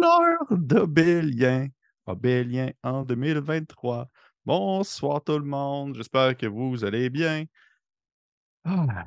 l'heure d'Obélien. Obélien en 2023. Bonsoir tout le monde. J'espère que vous allez bien. Ah,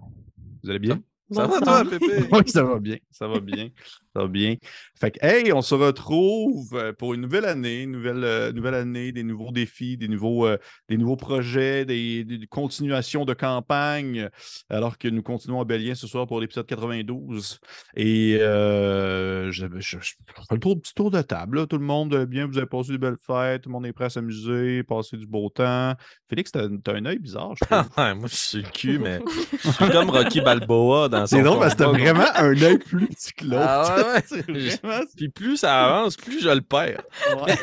vous allez bien? Ça va toi, Pépé? Oui, ça va bien. Ça va bien. Ça va bien. Fait que, hey, on se retrouve euh, pour une nouvelle année, nouvelle, euh, nouvelle année, des nouveaux défis, des nouveaux, euh, des nouveaux projets, des, des continuations de campagne, alors que nous continuons à Bélien ce soir pour l'épisode 92. Et je, je, je, fais le tour, petit tour de table. là. Tout le monde bien, vous avez passé de belles fêtes, tout le monde est prêt à s'amuser, passer du beau temps. Félix, t'as t'as un œil bizarre, je trouve. Moi, je suis le cul, mais je suis comme Rocky Balboa dans son C'est drôle parce que t'as vraiment un œil plus petit que l'autre. Ah ouais, ouais. C'est vraiment- Puis plus ça avance, plus je le perds.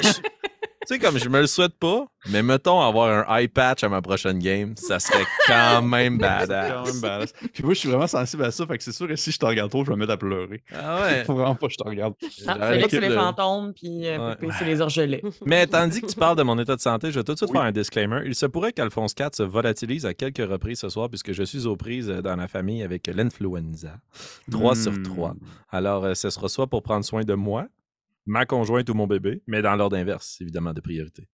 Je- Tu sais, comme je me le souhaite pas, mais mettons avoir un eye patch à ma prochaine game, ça serait quand même C'est badass. quand même badass. Puis moi, je suis vraiment sensible à ça. Fait que c'est sûr que si je te regarde trop, je vais me mettre à pleurer. Ah ouais. Faut vraiment pas que je te regarde. Ah, J'aurais Félix, c'est l'équipe les de- fantômes, puis euh, Ouais. C'est les orgelets. Mais tandis que tu parles de mon état de santé, je vais tout de suite Oui. faire un disclaimer. Il se pourrait qu'Alphonse 4 se volatilise à quelques reprises ce soir puisque je suis aux prises dans la famille avec l'influenza. 3 sur Hmm. 3. Alors, euh, ce sera soit pour prendre soin de moi, ma conjointe ou mon bébé, mais dans l'ordre inverse, évidemment, de priorité.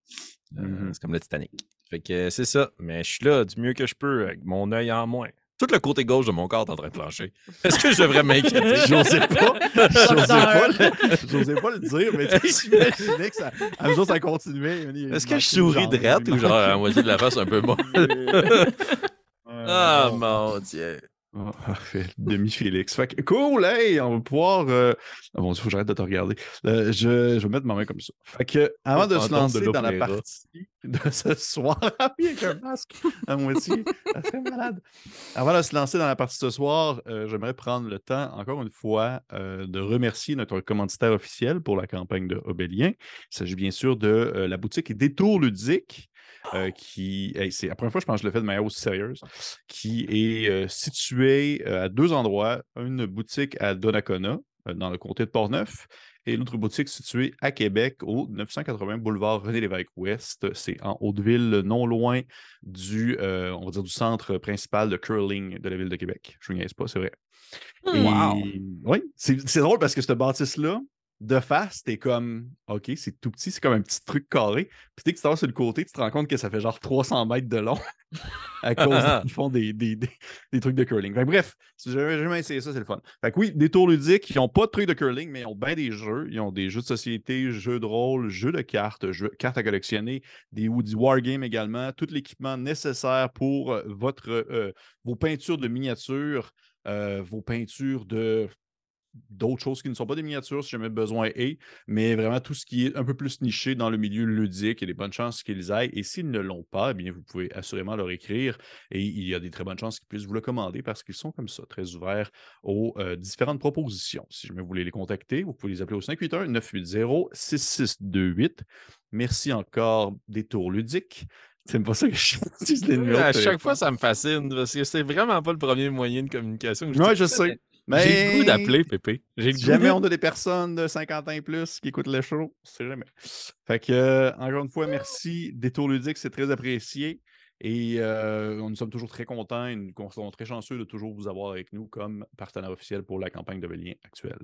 Euh, Mhm. C'est comme le Titanic. Fait que c'est ça. Mais je suis là du mieux que je peux, avec mon œil en moins. Tout le côté gauche de mon corps est en train de plancher. Est-ce que je devrais m'inquiéter? J'osais pas, j'osais pas, pas le dire, mais j'imaginais que ça, à mesure ça continuait. Est-ce que je souris il ou genre à moitié de la face un peu molle? Ah, bon. mon Dieu. Oh. Fait que cool, hey, on va pouvoir. euh, ah bon, il faut que j'arrête de te regarder. Euh, je, je vais mettre ma main comme ça. Fait que avant de se de lancer dans la partie de ce soir, Ah avec un masque à moitié, malade. Avant de se lancer dans la partie de ce soir, euh, j'aimerais prendre le temps, encore une fois, de remercier notre commanditaire officiel pour la campagne de Obélien. Il s'agit bien sûr de la boutique Détour Ludique. Euh, qui, hey, c'est la première fois, je pense que je le fais de manière aussi sérieuse, qui est euh, située euh, à deux endroits. Une boutique à Donnacona, euh, dans le comté de Portneuf, et l'autre boutique située à Québec, au 980 boulevard René-Lévesque-Ouest. C'est en Haute-Ville, non loin du, euh, on va dire, du centre principal de curling de la ville de Québec. Je ne vous niaise pas, c'est vrai. Et- Wow. Oui, c'est c'est drôle parce que cette bâtisse-là, de face, t'es comme, OK, c'est tout petit, c'est comme un petit truc carré. Puis dès que tu t'en sur le côté, tu te rends compte que ça fait genre 300 mètres de long à cause ils font des, des, des, des trucs de curling. Fait bref, si avez jamais essayé ça, c'est le fun. Fait que oui, des tours ludiques, ils n'ont pas de trucs de curling, mais ils ont bien des jeux. Ils ont des jeux de société, jeux de rôle, jeux de cartes, jeux, cartes à collectionner, des du wargame également, tout l'équipement nécessaire pour euh, votre, euh, vos peintures de miniatures, euh, vos peintures de d'autres choses qui ne sont pas des miniatures si jamais besoin est, mais vraiment tout ce qui est un peu plus niché dans le milieu ludique, il y a des bonnes chances qu'ils aillent. Et s'ils ne l'ont pas, eh bien, vous pouvez assurément leur écrire et il y a des très bonnes chances qu'ils puissent vous le commander parce qu'ils sont comme ça, très ouverts aux euh, différentes propositions. Si jamais vous voulez les contacter, vous pouvez les appeler au 581-980-6628. Merci encore des tours ludiques. C'est pas ça que je utilise les numéros à chaque téléphone. fois, ça me fascine parce que c'est vraiment pas le premier moyen de communication. que Ouais, je j'utilise. sais. Mais J'ai le goût d'appeler, Pépé. J'ai le Si goût jamais de- on a des personnes de 50 ans et plus qui écoutent le show, c'est jamais. Fait que, euh, encore une fois, merci. Détour ludique, c'est très apprécié. Et euh, nous sommes toujours très contents et nous sommes très chanceux de toujours vous avoir avec nous comme partenaire officiel pour la campagne de Vélien actuelle.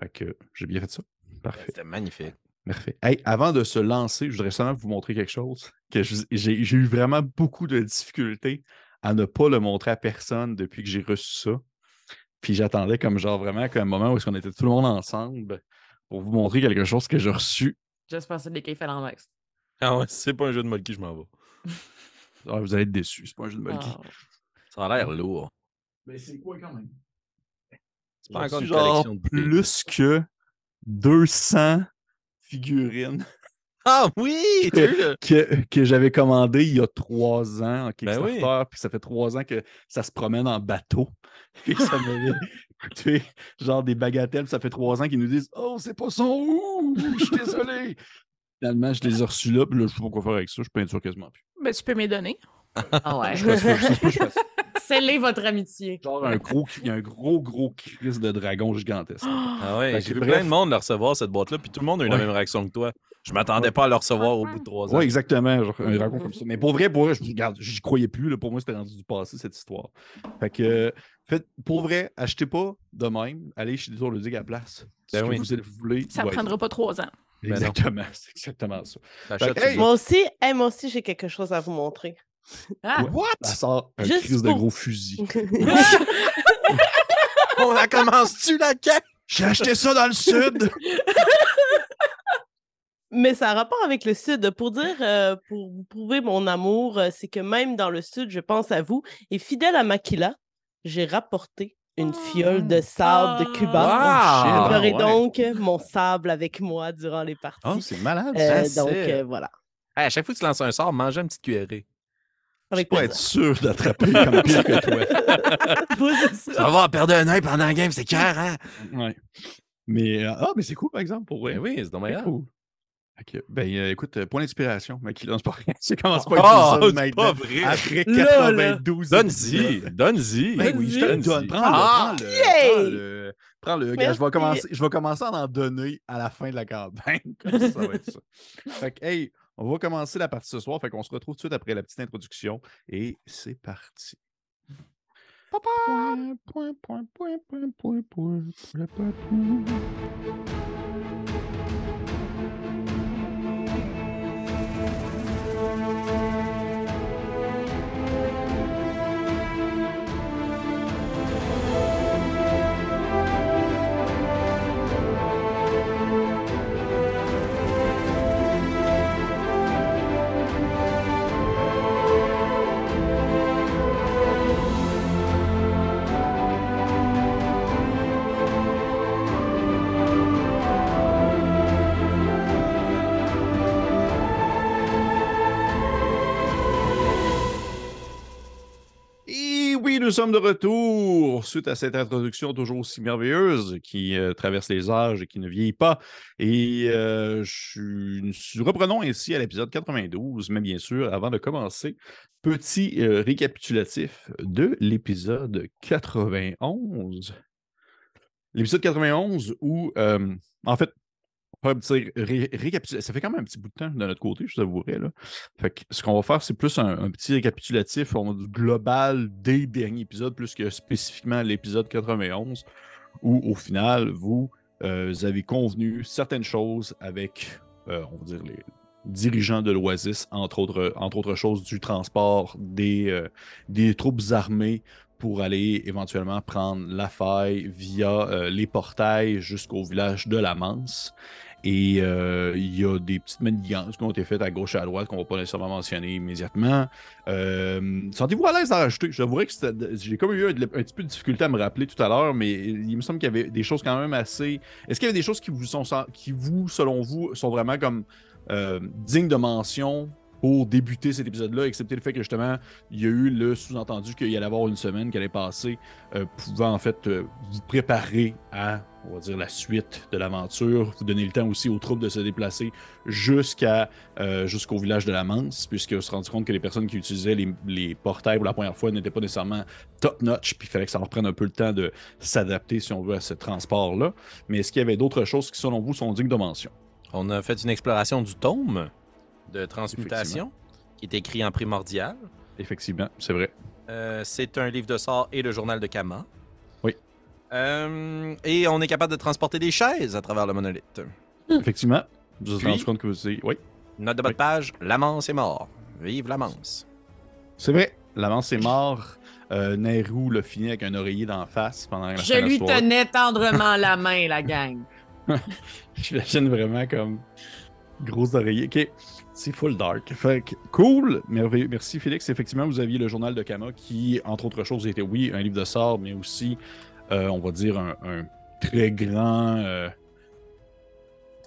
Fait que j'ai bien fait ça. Parfait. C'était magnifique. Parfait. Hey, avant de se lancer, je voudrais seulement vous montrer quelque chose que j'ai eu vraiment beaucoup de difficultés à ne pas le montrer à personne depuis que j'ai reçu ça. Puis j'attendais comme genre vraiment qu'un moment où est-ce qu'on était tout le monde ensemble pour vous montrer quelque chose que j'ai reçu. J'espère que c'est des en max. Ah ouais, c'est pas un jeu de Molky, je m'en vais. Ah, vous allez être déçus, c'est pas un jeu de Molky. Ah. Ça a l'air lourd. Mais c'est quoi quand même? C'est pas encore une genre collection de plus que 200 figurines Ah oui! que, que j'avais commandé il y a trois ans en Ben Kickstarter, oui. puis ça fait trois ans que ça se promène en bateau. Et ça m'avait coûté genre des bagatelles. Ça fait trois ans qu'ils nous disent Oh, c'est pas son ouh, je suis désolé. Finalement, je les ai reçus là, puis là, je sais pas quoi faire avec ça, je peinture quasiment plus. Ben, tu peux me les donner. Ah ouais. Je je ça. Scellez votre amitié. Genre un gros, il y a un gros, gros crise de dragon gigantesque. Ah ouais, Fait j'ai que vu bref. plein de monde le recevoir, cette boîte-là, puis tout le monde a eu la même réaction que toi. Je m'attendais pas à le recevoir au bout de trois ans. Oui, exactement. Genre un dragon comme ça. Mais pour vrai, pour vrai, je regarde, j'y croyais plus. Là. Pour moi, c'était rendu du passé, cette histoire. Fait que, faites, pour vrai, achetez pas de même. Allez chez les Ludique à la place. Ce Ben que oui. vous voulez. Ça être- prendra pas trois ans. Ben. Exactement. C'est exactement ça. Fait hey, Moi aussi, hey, moi aussi, j'ai quelque chose à vous montrer. Ah, Ouais. Ça sort un Juste crise de pour- gros fusil. On la commence-tu, la quête? J'ai acheté ça dans le sud. Mais ça a rapport avec le Sud. Pour dire, euh, pour vous prouver mon amour, euh, c'est que même dans le Sud, je pense à vous. Et fidèle à Makila, j'ai rapporté une fiole de sable de Cuba. Wow! J'aurai Ah, ouais. donc mon sable avec moi durant les parties. Oh, c'est malade. Euh, ça, donc, euh, voilà. Hey, à chaque fois que tu lances un sort, mange une petite cuillerée. Avec Pour plaisir. être sûr d'attraper comme pire que toi. Ça. Ça va perdre un œil pendant la game, c'est clair, hein? Ouais. Mais, euh, ah, mais c'est cool, par exemple, pour vrai. Ben oui, c'est dommage. Cool. Ok, Ben, euh, écoute, euh, point d'inspiration. Mais qui lance pas rien. C'est commence pas Ah, à utiliser ça c'est maintenant. pas vrai. Après Là, là. 92 Donne-y, donne-y. Ben oui, je te le Donne-y. donne. Prends-le, Ah! prends-le. Yay! Prends-le. Prends-le. Gars, je, vais commencer, je vais commencer à en donner à la fin de la campagne. Comme ça, ça va être ça. Fait que, hey, on va commencer la partie ce soir. Fait qu'on se retrouve tout de suite après la petite introduction. Et c'est parti. Point, point, point, point, nous sommes de retour suite à cette introduction toujours aussi merveilleuse qui euh, traverse les âges et qui ne vieillit pas. Et euh, suis- reprenons ainsi à l'épisode 92, mais bien sûr, avant de commencer, petit euh, récapitulatif de l'épisode 91. L'épisode 91 où, en fait, un petit. Ça fait quand même un petit bout de temps de notre côté, je t'avouerais. Là. Fait que ce qu'on va faire, c'est plus un, petit récapitulatif global des derniers épisodes, plus que spécifiquement l'épisode 91, où au final, vous, euh, vous avez convenu certaines choses avec, euh, on va dire, les dirigeants de l'Oasis, entre autres, entre autres choses, du transport des, euh, des troupes armées pour aller éventuellement prendre la faille via les portails jusqu'au village de la Manse. Et euh, il y a des petites manigances qui ont été faites à gauche et à droite qu'on ne va pas nécessairement mentionner immédiatement. Euh, Sentez-vous à l'aise d'en rajouter? Je t'avouerais que j'ai comme eu un, un petit peu de difficulté à me rappeler tout à l'heure, mais il me semble qu'il y avait des choses quand même assez. Est-ce qu'il y avait des choses qui vous sont qui vous, selon vous, sont vraiment comme euh, dignes de mention pour débuter cet épisode-là, excepté le fait que justement, il y a eu le sous-entendu qu'il y allait avoir une semaine qui allait passer, euh, pouvant en fait euh, vous préparer à, on va dire, la suite de l'aventure, vous donner le temps aussi aux troupes de se déplacer jusqu'à euh, jusqu'au village de la Manse, puisqu'on se rendu compte que les personnes qui utilisaient les, les portails pour la première fois n'étaient pas nécessairement top-notch, puis il fallait que ça leur prenne un peu le temps de s'adapter, si on veut, à ce transport-là. Mais est-ce qu'il y avait d'autres choses qui, selon vous, sont dignes de mention? On a fait une exploration du tome de transmutation, qui est écrit en primordial. Effectivement, c'est vrai. Euh, c'est un livre de sorts et le journal de Kama. Oui. Euh, et on est capable de transporter des chaises à travers le monolithe. Effectivement. Je me rendu compte que c'est. Oui. Note de bas de page, l'amance est mort. Vive l'amance. C'est vrai. L'avance est mort. Euh, Nehru l'a fini avec un oreiller d'en face pendant la Je fin de la lui soirée. tenais tendrement la main, la gang. J'imagine vraiment comme gros oreiller. Ok, c'est full dark. Fait cool. Merci Félix. Effectivement, vous aviez le journal de Kama qui, entre autres choses, était oui, un livre de sorts, mais aussi, euh, on va dire, un, très grand. euh,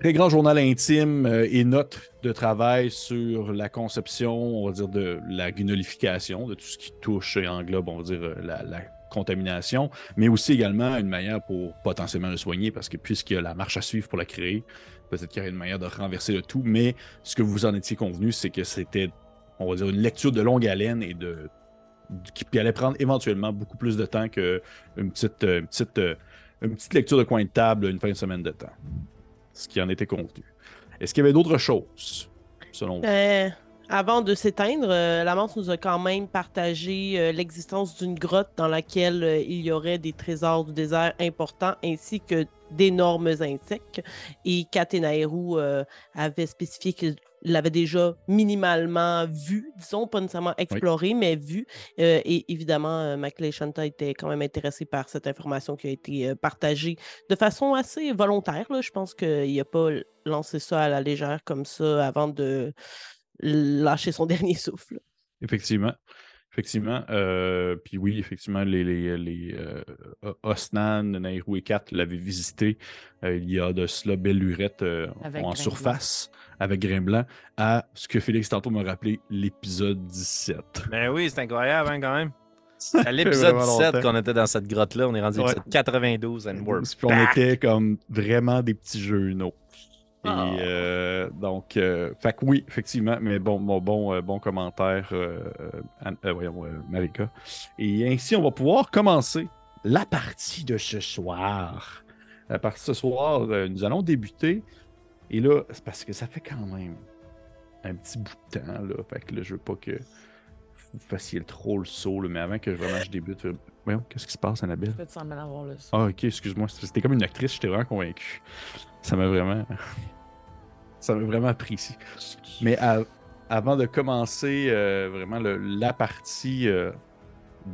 Très grand journal intime euh, et notes de travail sur la conception, on va dire, de la gunolification, de tout ce qui touche et englobe, on va dire, la, la contamination, mais aussi également une manière pour potentiellement le soigner, parce que puisqu'il y a la marche à suivre pour la créer, peut-être qu'il y aurait une manière de renverser le tout, mais ce que vous en étiez convenu, c'est que c'était, on va dire, une lecture de longue haleine et qui, allait prendre éventuellement beaucoup plus de temps qu'une petite, euh, petite, euh, une petite lecture de coin de table une fin de semaine de temps. Ce qui en était convenu. Est-ce qu'il y avait d'autres choses, selon vous? Euh, avant de s'éteindre, euh, Lamance nous a quand même partagé l'existence d'une grotte dans laquelle il y aurait des trésors du désert importants ainsi que d'énormes insectes. Et Katenaeru euh, avait spécifié qu'il l'avait déjà minimalement vu, disons, pas nécessairement exploré, mais vu. Euh, et évidemment, euh, Maclay Shanta était quand même intéressé par cette information qui a été euh, partagée de façon assez volontaire. là. Je pense qu'il n'a pas lancé ça à la légère comme ça avant de lâcher son dernier souffle. Effectivement. Effectivement. Euh, puis oui, effectivement, les, les, les euh, Osnan, Nairou et Kat l'avaient visité euh, il y a de cela belle lurette euh, en Grain surface avec Grain Blanc à ce que Félix tantôt m'a rappelé, l'épisode 17. Ben oui, c'est incroyable, hein, quand même. À l'épisode vraiment 17 longtemps. qu'on était dans cette grotte-là, on est rendu à Ouais. l'épisode 92 and we're Puis on back. était comme vraiment des petits genoux. Et Oh. euh, donc, euh, fait que oui, effectivement, mais bon, bon, bon, euh, bon commentaire, euh, euh, Anne- euh, voyons, euh, Marika. Et ainsi, on va pouvoir commencer la partie de ce soir. La partie de ce soir, euh, nous allons débuter. Et là, c'est parce que ça fait quand même un petit bout de temps, là. Fait que là, je veux pas que vous fassiez trop le saut, là, mais avant que vraiment je débute, voyons, qu'est-ce qui se passe, Annabelle? Je peux te sembler le. Ah, ok, excuse-moi. C'était comme une actrice, j'étais vraiment convaincu. Ça m'a vraiment. Ça m'a vraiment apprécié. Mais à- avant de commencer euh, vraiment le- la partie euh,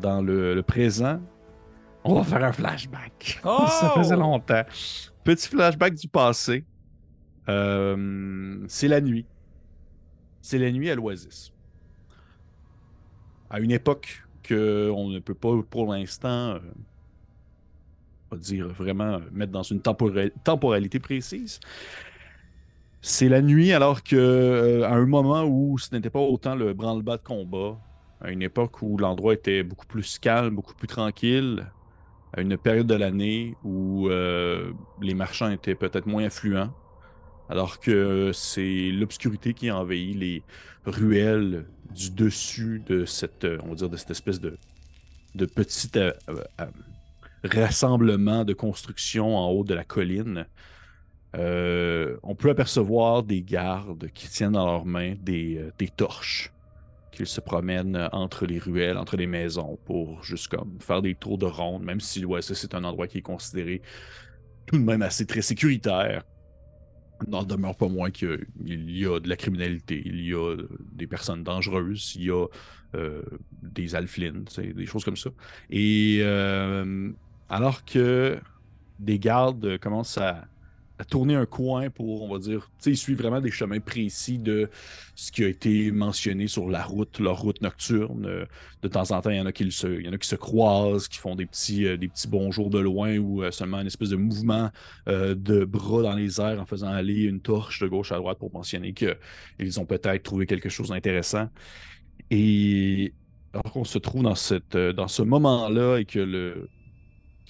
dans le, le présent, on va faire un flashback. Oh! Ça faisait longtemps. Petit flashback du passé. Euh, c'est la nuit. C'est la nuit à l'Oasis. À une époque que on ne peut pas pour l'instant, on va dire vraiment mettre dans une tempora- temporalité précise. C'est la nuit alors que euh, à un moment où ce n'était pas autant le branle-bas de combat, à une époque où l'endroit était beaucoup plus calme, beaucoup plus tranquille, à une période de l'année où euh, les marchands étaient peut-être moins influents, alors que c'est l'obscurité qui envahit les ruelles du dessus de cette, euh, espèce de, petit rassemblement de construction en haut de la colline. Euh, on peut apercevoir des gardes qui tiennent dans leurs mains des, euh, torches, qu'ils se promènent entre les ruelles, entre les maisons, pour juste comme faire des tours de ronde, même si ouais, c'est un endroit qui est considéré tout de même assez très sécuritaire. N'en demeure pas moins qu'il y a de la criminalité, il y a des personnes dangereuses, il y a euh, des alflines, des choses comme ça. Et euh, alors que des gardes commencent à, tourner un coin pour, on va dire, ils suivent vraiment des chemins précis de ce qui a été mentionné sur la route, leur route nocturne. Euh, De temps en temps, il y en a qui se, il y en a qui se croisent, qui font des petits, euh, des petits bonjours de loin ou euh, seulement une espèce de mouvement de bras dans les airs en faisant aller une torche de gauche à droite pour mentionner qu'ils ont peut-être trouvé quelque chose d'intéressant. Et alors qu'on se trouve dans, cette, dans ce moment-là et que, le,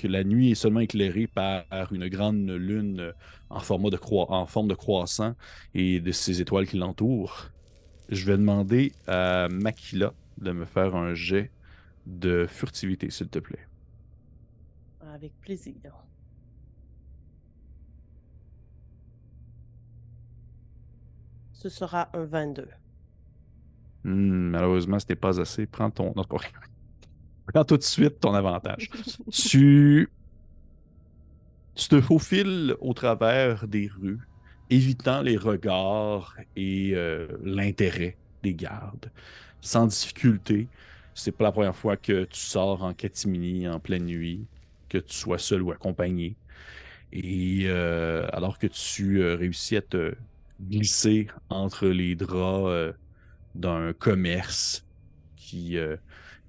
que la nuit est seulement éclairée par une grande lune euh, en, format de croi- en forme de croissant et de ces étoiles qui l'entourent, je vais demander à Makila de me faire un jet de furtivité, s'il te plaît. Avec plaisir. Ce sera un 22. Hmm, malheureusement, ce n'est pas assez. Prends ton. Non. Prends tout de suite ton avantage. tu... tu te faufiles au travers des rues, évitant les regards et euh, l'intérêt des gardes. Sans difficulté. C'est pas la première fois que tu sors en catimini en pleine nuit, que tu sois seul ou accompagné. Et euh, alors que tu euh, réussis à te glisser entre les draps d'un commerce qui,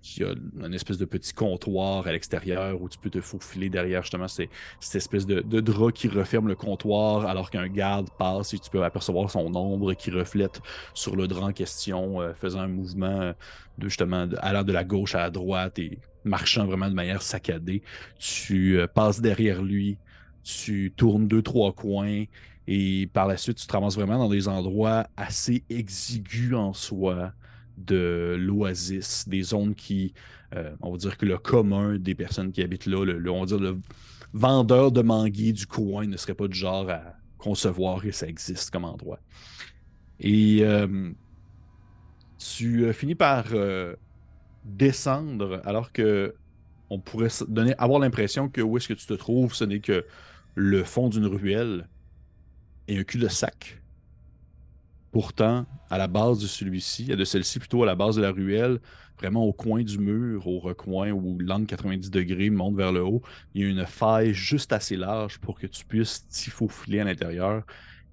qui a une espèce de petit comptoir à l'extérieur où tu peux te faufiler derrière justement ces- cette espèce de, drap qui referme le comptoir alors qu'un garde passe et tu peux apercevoir son ombre qui reflète sur le drap en question, euh, faisant un mouvement euh, de justement allant de la gauche à la droite et marchant vraiment de manière saccadée. Tu euh, passes derrière lui, tu tournes deux, trois coins et par la suite, tu te ramasses vraiment dans des endroits assez exigus en soi, de l'oasis, des zones qui, euh, on va dire que le commun des personnes qui habitent là, le, on va dire le vendeur de manguiers du coin ne serait pas du genre à concevoir que ça existe comme endroit. Et euh, tu euh, finis par descendre alors que on pourrait donner, avoir l'impression que où est-ce que tu te trouves, ce n'est que le fond d'une ruelle et un cul-de-sac. Pourtant, à la base de celui-ci, de celle-ci plutôt à la base de la ruelle, vraiment au coin du mur, au recoin où l'angle 90 degrés monte vers le haut, il y a une faille juste assez large pour que tu puisses t'y faufiler à l'intérieur.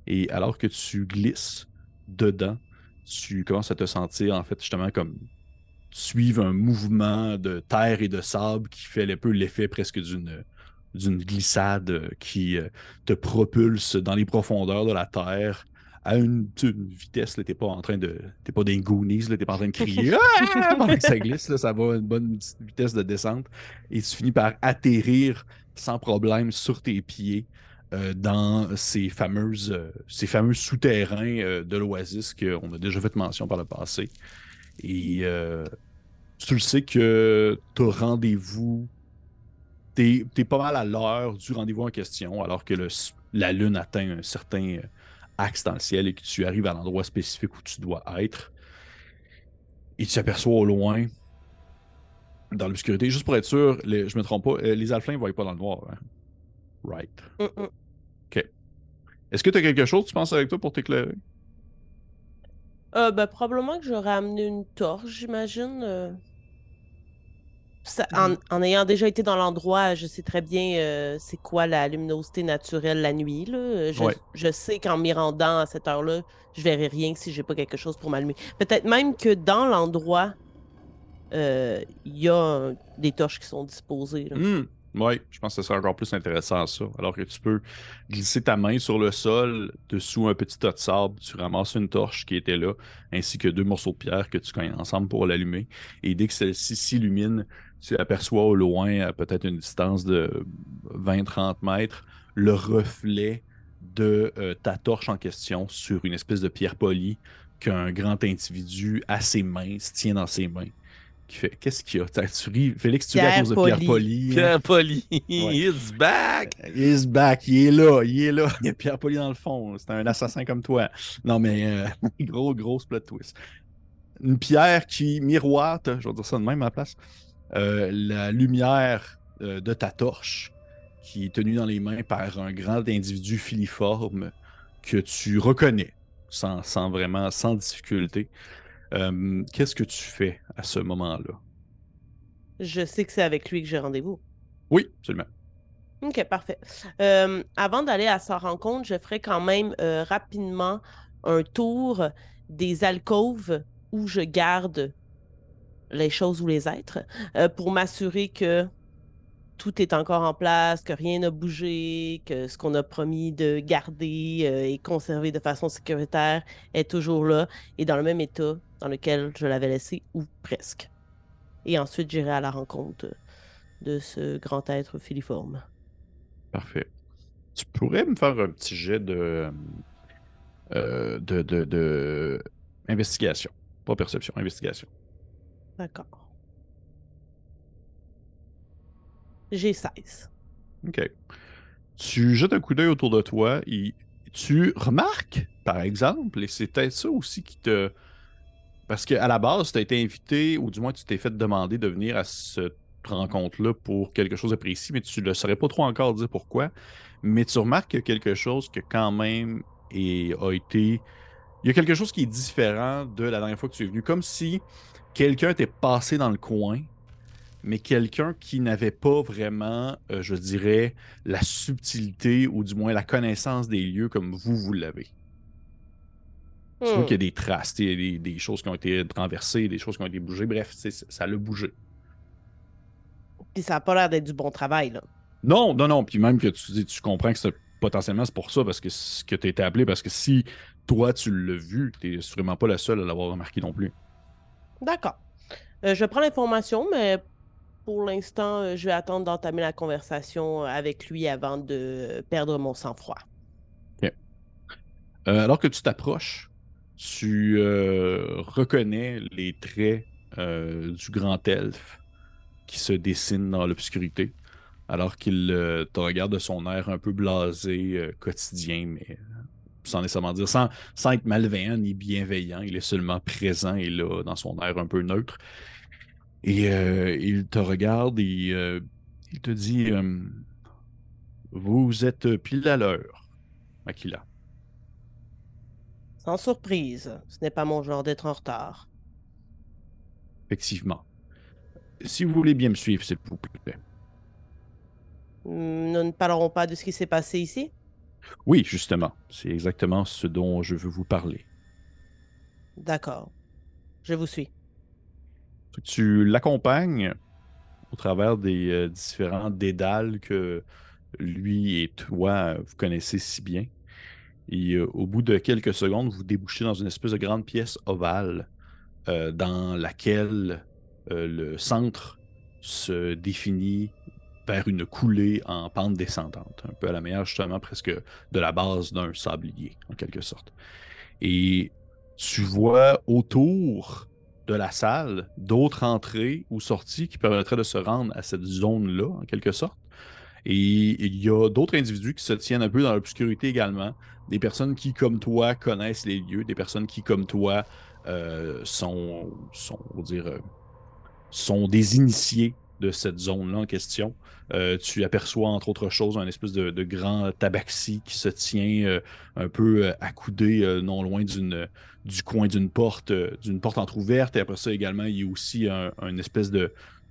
Et alors que tu glisses dedans, tu commences à te sentir en fait justement comme suivre un mouvement de terre et de sable qui fait un peu l'effet presque d'une d'une glissade qui euh, te propulse dans les profondeurs de la terre à une, tu vitesse, là, t'es pas en train de. T'es pas des Goonies, là, t'es pas en train de crier Ah! pendant que ça glisse, là, ça va à une bonne vitesse de descente. Et tu finis par atterrir sans problème sur tes pieds euh, dans ces fameuses, euh, ces fameux souterrains euh, de l'Oasis qu'on a déjà fait mention par le passé. Et tu le sais que tu as rendez-vous. T'es es pas mal à l'heure du rendez-vous en question, alors que le la Lune atteint un certain axe dans le ciel et que tu arrives à l'endroit spécifique où tu dois être. Et tu t'aperçois au loin, dans l'obscurité, juste pour être sûr, les- je me trompe pas, euh, les alflins ne voient pas dans le noir. hein? Right. Mm, mm. Est-ce que tu as quelque chose, tu penses, avec toi pour t'éclairer? Euh, ben, probablement que j'aurais amené une torche, j'imagine. Ça- en, en ayant déjà été dans l'endroit, je sais très bien euh, c'est quoi la luminosité naturelle la nuit. Là. Euh, Je, Ouais. je sais qu'en m'y rendant à cette heure-là, je verrai rien si j'ai pas quelque chose pour m'allumer. Peut-être même que dans l'endroit, euh, il y a des torches qui sont disposées. là. Oui, je pense que ce serait encore plus intéressant ça. Alors que tu peux glisser ta main sur le sol, dessous un petit tas de sable, tu ramasses une torche qui était là, ainsi que deux morceaux de pierre que tu cognes ensemble pour l'allumer. Et dès que celle-ci s'illumine, tu aperçois au loin, à peut-être une distance de 20-30 mètres, le reflet de euh, ta torche en question sur une espèce de pierre polie qu'un grand individu assez mince tient dans ses mains. Qui fait Qu'est-ce qu'il y a? T'as- tu ris, Félix, tu ris à Pierre cause de pierre polie. hein? Pierre Poli, Ouais. it's back! He's back, il est là, il est là. Il y a Pierre Poli dans le fond. C'est un assassin comme toi. Non, mais euh, gros, gros plot twist. Une pierre qui miroite, je vais dire ça de même à la place, euh, la lumière euh, de ta torche qui est tenue dans les mains par un grand individu filiforme que tu reconnais sans, sans vraiment, sans difficulté. Euh, Qu'est-ce que tu fais à ce moment-là? Je sais que c'est avec lui que j'ai rendez-vous. Oui, absolument. Ok, parfait. Euh, avant d'aller à sa rencontre, je ferai quand même euh, rapidement un tour des alcôves où je garde les choses ou les êtres euh, pour m'assurer que tout est encore en place, que rien n'a bougé, que ce qu'on a promis de garder et conserver de façon sécuritaire est toujours là et dans le même état dans lequel je l'avais laissé ou presque. Et ensuite, j'irai à la rencontre de ce grand être filiforme. Parfait. Tu pourrais me faire un petit jet de, euh, de, de, de investigation. Pas perception, investigation. D'accord. J'ai 16. OK. Tu jettes un coup d'œil autour de toi et tu remarques, par exemple, et c'est peut-être ça aussi qui te. Parce qu'à la base, tu as été invité, ou du moins tu t'es fait demander de venir à cette rencontre-là pour quelque chose de précis, mais tu ne le saurais pas trop encore dire pourquoi. Mais tu remarques qu'il y a quelque chose que quand même a. Il y a quelque chose qui est différent de la dernière fois que tu es venu. Comme si quelqu'un était passé dans le coin, mais quelqu'un qui n'avait pas vraiment, euh, je dirais, la subtilité ou du moins la connaissance des lieux comme vous, vous l'avez. Tu vois qu'il y a des traces, il y a des, des choses qui ont été renversées, des choses qui ont été bougées. Bref, ça l'a bougé. Puis ça n'a pas l'air d'être du bon travail, là. Non, non, non. Puis même que tu, dis- tu comprends que c'est potentiellement c'est pour ça, parce que, c- que tu as été appelé, parce que si toi tu l'as vu, tu n'es sûrement pas la seule à l'avoir remarqué non plus. D'accord. Euh, je prends l'information, mais pour l'instant, euh, je vais attendre d'entamer la conversation avec lui avant de perdre mon sang-froid. Euh, alors que tu t'approches, tu euh, reconnais les traits euh, du grand elfe qui se dessine dans l'obscurité, alors qu'il euh, te regarde de son air un peu blasé, quotidien, mais sans nécessairement dire, sans, être malveillant ni bienveillant, il est seulement présent et là, dans son air un peu neutre. Et il te regarde et il te dit Vous êtes pile à l'heure, Makila. Sans surprise, ce n'est pas mon genre d'être en retard. Effectivement. Si vous voulez bien me suivre, s'il vous plaît. Hmm, Nous ne parlerons pas de ce qui s'est passé ici? Oui, justement. C'est exactement ce dont je veux vous parler. D'accord. Je vous suis. Tu l'accompagnes au travers des euh, différents dédales que lui et toi, euh, vous connaissez si bien. Et euh, au bout de quelques secondes, vous débouchez dans une espèce de grande pièce ovale euh, dans laquelle euh, le centre se définit vers une coulée en pente descendante, un peu à la manière justement presque de la base d'un sablier, en quelque sorte. Et tu vois autour de la salle d'autres entrées ou sorties qui permettraient de se rendre à cette zone-là, en quelque sorte. Et il y a d'autres individus qui se tiennent un peu dans l'obscurité également. Des personnes qui, comme toi, connaissent les lieux, des personnes qui, comme toi, euh, sont, sont, on dire, euh, sont des initiés de cette zone-là en question. Euh, tu aperçois, entre autres choses, un espèce de, grand tabaxi qui se tient un peu accoudé non loin du coin d'une porte, d'une porte entrouverte. Et après ça, également, il y a aussi un, espèce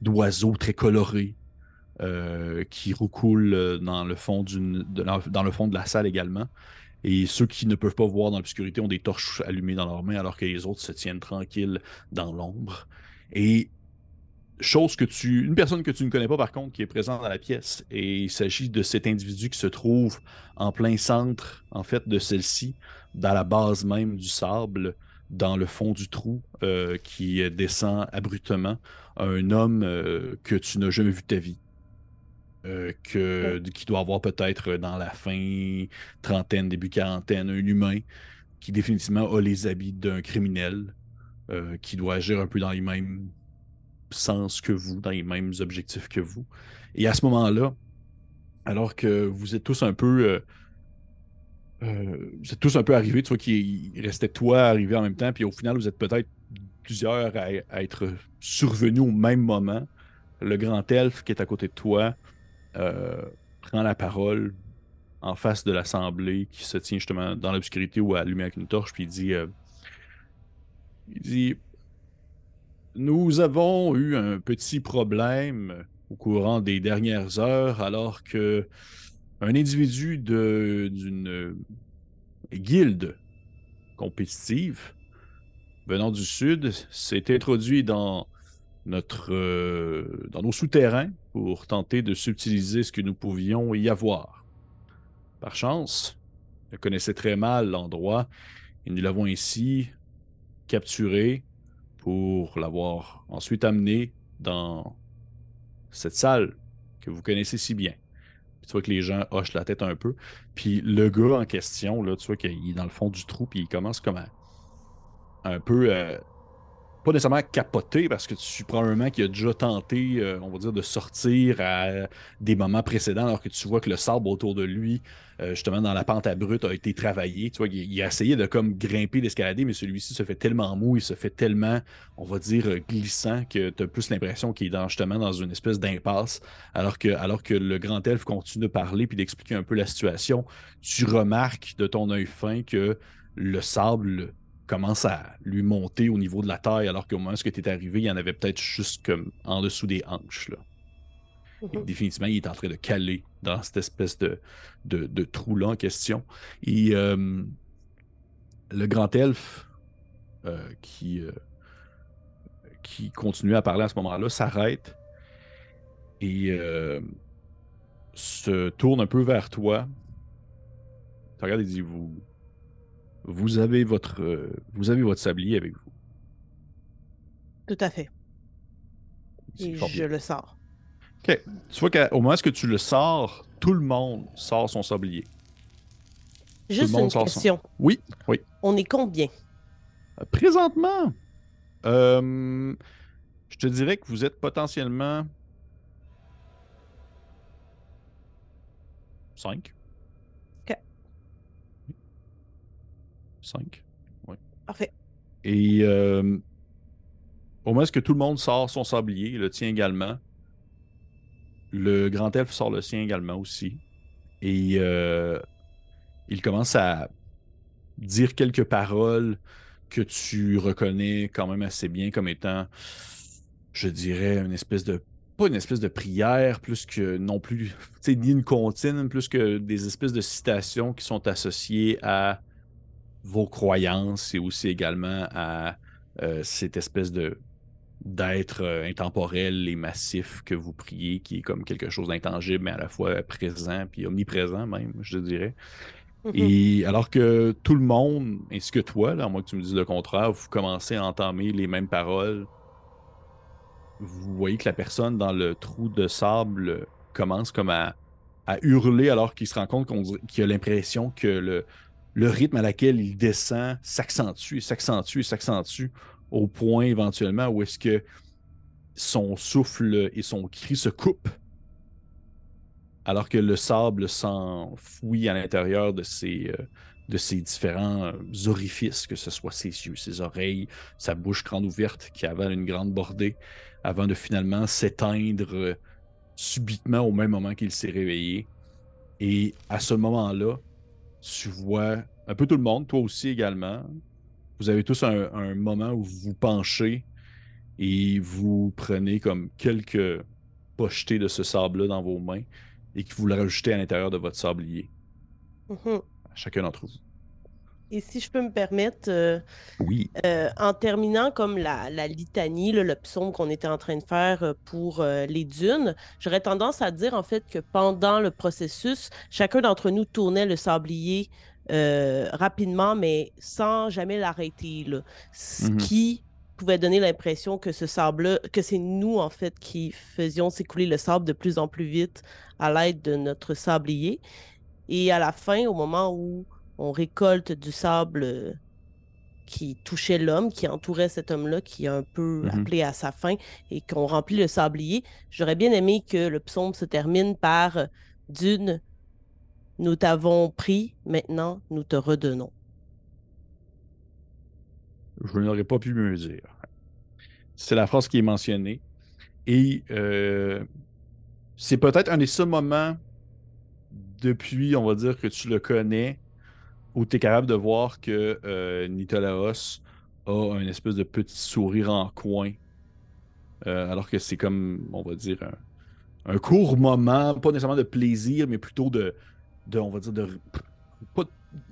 d'oiseau très coloré euh, qui roucoule euh, dans le, fond de la- salle également. Et ceux qui ne peuvent pas voir dans l'obscurité ont des torches allumées dans leurs mains, alors que les autres se tiennent tranquilles dans l'ombre. Et chose que tu. Une personne que tu ne connais pas, par contre, qui est présente dans la pièce. Et il s'agit de cet individu qui se trouve en plein centre, en fait, de celle-ci, dans la base même du sable, dans le fond du trou, euh, qui descend abruptement. Un homme que tu n'as jamais vu de ta vie. Euh, que, qui doit avoir peut-être dans la fin trentaine, début quarantaine, un humain qui définitivement a les habits d'un criminel, euh, qui doit agir un peu dans les mêmes sens que vous, dans les mêmes objectifs que vous. Et à ce moment-là, alors que vous êtes tous un peu. euh, euh, vous êtes tous un peu arrivés, tu vois qu'il il restait toi arrivé en même temps, puis au final, vous êtes peut-être plusieurs à, à être survenus au même moment. Le grand elfe qui est à côté de toi euh, prend la parole en face de l'assemblée qui se tient justement dans l'obscurité ou allumé avec une torche, puis il dit, euh, il dit Nous avons eu un petit problème au courant des dernières heures alors que un individu d'une guilde compétitive venant du sud s'est introduit dans notre euh, dans nos souterrains pour tenter de subtiliser ce que nous pouvions y avoir. Par chance, je connaissais très mal l'endroit et nous l'avons ainsi capturé pour l'avoir ensuite amené dans cette salle que vous connaissez si bien. Tu vois que les gens hochent la tête un peu. Puis le gars en question, là, tu vois qu'il est dans le fond du trou, puis il commence comme à un peu, euh, pas nécessairement capoter, parce que tu probablement qu'il a déjà tenté, euh, on va dire, de sortir à des moments précédents, alors que tu vois que le sable autour de lui, euh, justement dans la pente à brute, a été travaillé. Tu vois, il, a essayé de comme grimper, d'escalader, mais celui-ci se fait tellement mou, il se fait tellement, on va dire, euh, glissant que tu as plus l'impression qu'il est justement dans une espèce d'impasse, alors que, alors que le grand elfe continue de parler puis d'expliquer un peu la situation. Tu remarques de ton œil fin que le sable commence à lui monter au niveau de la taille, alors qu'au moment où tu es arrivé, il y en avait peut-être juste comme en dessous des hanches. Là. Et Mhm. définitivement, il est en train de caler dans cette espèce de, de, de trou-là en question. Et euh, le grand elfe euh, qui, euh, qui continue à parler à ce moment-là s'arrête et se tourne un peu vers toi. Tu regardes et dit vous, vous, avez votre, euh, vous avez votre sablier avec vous. Tout à fait. Et je bien. le sors. Ok. Tu vois qu'au moment où tu le sors, tout le monde sort son sablier. Juste une son- question. Oui, oui. On est combien? Présentement, euh, je te dirais que vous êtes potentiellement 5. 5. Parfait. Et euh, au moins, est-ce que tout le monde sort son sablier, le tien également? Le grand elfe sort le sien également aussi. Et euh, il commence à dire quelques paroles que tu reconnais quand même assez bien comme étant, je dirais, une espèce de. Pas une espèce de prière, plus que non plus, tu sais, ni une comptine, plus que des espèces de citations qui sont associées à vos croyances et aussi également à euh, cette espèce de d'être euh, intemporel et massif que vous priez, qui est comme quelque chose d'intangible, mais à la fois présent puis omniprésent même, je dirais. Mhm. Et alors que tout le monde, ainsi que toi, là, à moins que tu me dises le contraire, vous commencez à entamer les mêmes paroles, vous voyez que la personne dans le trou de sable commence comme à, à hurler alors qu'il se rend compte qu'il a l'impression que le, le rythme à laquelle il descend s'accentue, s'accentue, s'accentue au point éventuellement où est-ce que son souffle et son cri se coupent alors que le sable s'enfouit à l'intérieur de ses, euh, de ses différents euh, orifices, que ce soit ses yeux, ses oreilles, sa bouche grande ouverte qui avale une grande bordée, avant de finalement s'éteindre euh, subitement au même moment qu'il s'est réveillé. Et à ce moment-là, tu vois un peu tout le monde, toi aussi également. Vous avez tous un, un moment où vous vous penchez et vous prenez comme quelques pochetés de ce sable-là dans vos mains et que vous le rajoutez à l'intérieur de votre sablier, Mhm. à chacun d'entre vous. Et si je peux me permettre, euh, Oui. euh, en terminant comme la, la litanie, là, le psaume qu'on était en train de faire euh, pour euh, les dunes, j'aurais tendance à dire en fait que pendant le processus, chacun d'entre nous tournait le sablier rapidement, mais sans jamais l'arrêter. Ce Mhm. qui pouvait donner l'impression que ce sable que c'est nous en fait qui faisions s'écouler le sable de plus en plus vite à l'aide de notre sablier. Et à la fin, au moment où on récolte du sable euh, qui touchait l'homme, qui entourait cet homme-là, qui est un peu Mhm. appelé à sa fin, et qu'on remplit le sablier. J'aurais bien aimé que le psaume se termine par euh, D'une, nous t'avons pris, maintenant nous te redonnons. Je n'aurais pas pu mieux dire. C'est la phrase qui est mentionnée. Et euh, c'est peut-être un des seuls moments depuis, on va dire, que tu le connais, où tu es capable de voir que euh, Nitolaos a un espèce de petit sourire en coin. Euh, alors que c'est comme, on va dire, un, un court moment, pas nécessairement de plaisir, mais plutôt de, de on va dire, de, pas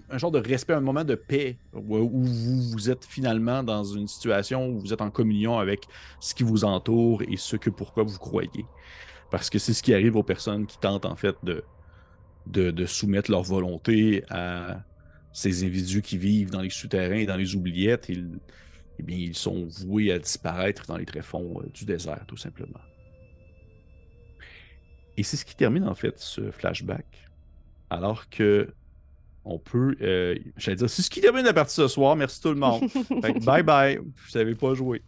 un genre de respect, un moment de paix, où, vous, vous êtes finalement dans une situation où vous êtes en communion avec ce qui vous entoure et ce que pourquoi vous croyez. Parce que c'est ce qui arrive aux personnes qui tentent en fait de, de soumettre leur volonté à ces individus qui vivent dans les souterrains et dans les oubliettes. Ils, eh bien, ils sont voués à disparaître dans les tréfonds euh, du désert, tout simplement. Et c'est ce qui termine en fait ce flashback. Alors que on peut. euh, J'allais dire, c'est ce qui termine la partie ce soir. Merci tout le monde. Fait que bye bye. Vous savez pas jouer.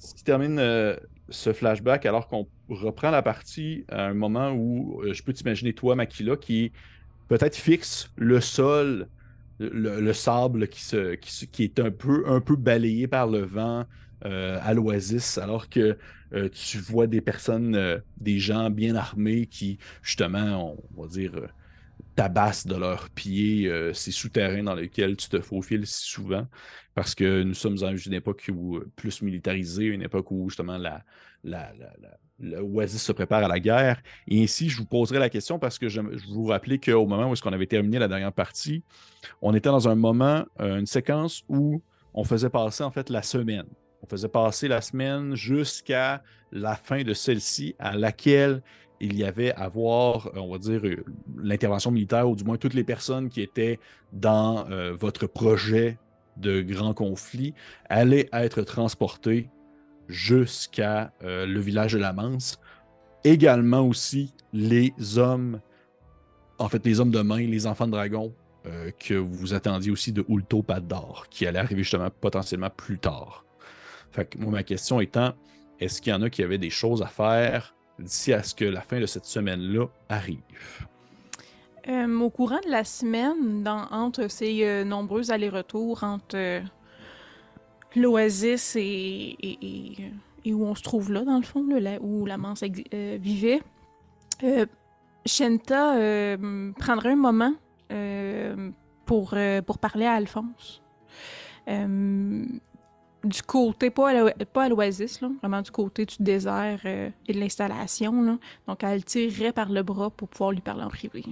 Ce qui termine euh, ce flashback alors qu'on reprend la partie à un moment où euh, je peux t'imaginer toi, Makila, qui peut-être fixe le sol, le, le sable qui, se, qui, qui est un peu, un peu balayé par le vent euh, à l'oasis, alors que euh, tu vois des personnes, euh, des gens bien armés qui, justement, on va dire, tabassent de leurs pieds ces souterrains dans lesquels tu te faufiles si souvent, parce que nous sommes dans une époque où, plus militarisée, une époque où justement la- l'Oasis se prépare à la guerre. Et ainsi, je vous poserai la question parce que je, vous rappelais qu'au moment où est-ce qu'on avait terminé la dernière partie, on était dans un moment, euh, une séquence où on faisait passer en fait la semaine. On faisait passer la semaine jusqu'à la fin de celle-ci, à laquelle il y avait à voir, on va dire, euh, l'intervention militaire, ou du moins toutes les personnes qui étaient dans euh, votre projet de grand conflit, allaient être transportées jusqu'à euh, le village de la Manse. Également aussi les hommes, en fait les hommes de main, les enfants de dragon, euh, que vous attendiez aussi de Ulto Paddar, qui allait arriver justement potentiellement plus tard. Fait que moi, ma question étant, est-ce qu'il y en a qui avaient des choses à faire d'ici à ce que la fin de cette semaine-là arrive? Euh, au courant de la semaine, entre ces nombreux allers-retours entre l'Oasis et, et- et- et où on se trouve là, dans le fond, là, où la manse euh, vivait, euh, Shenta euh, prendrait un moment euh, pour, pour parler à Alphonse. Du côté, pas à l'Oasis, vraiment du côté du désert et de l'installation. Donc, elle le tirerait par le bras pour pouvoir lui parler en privé.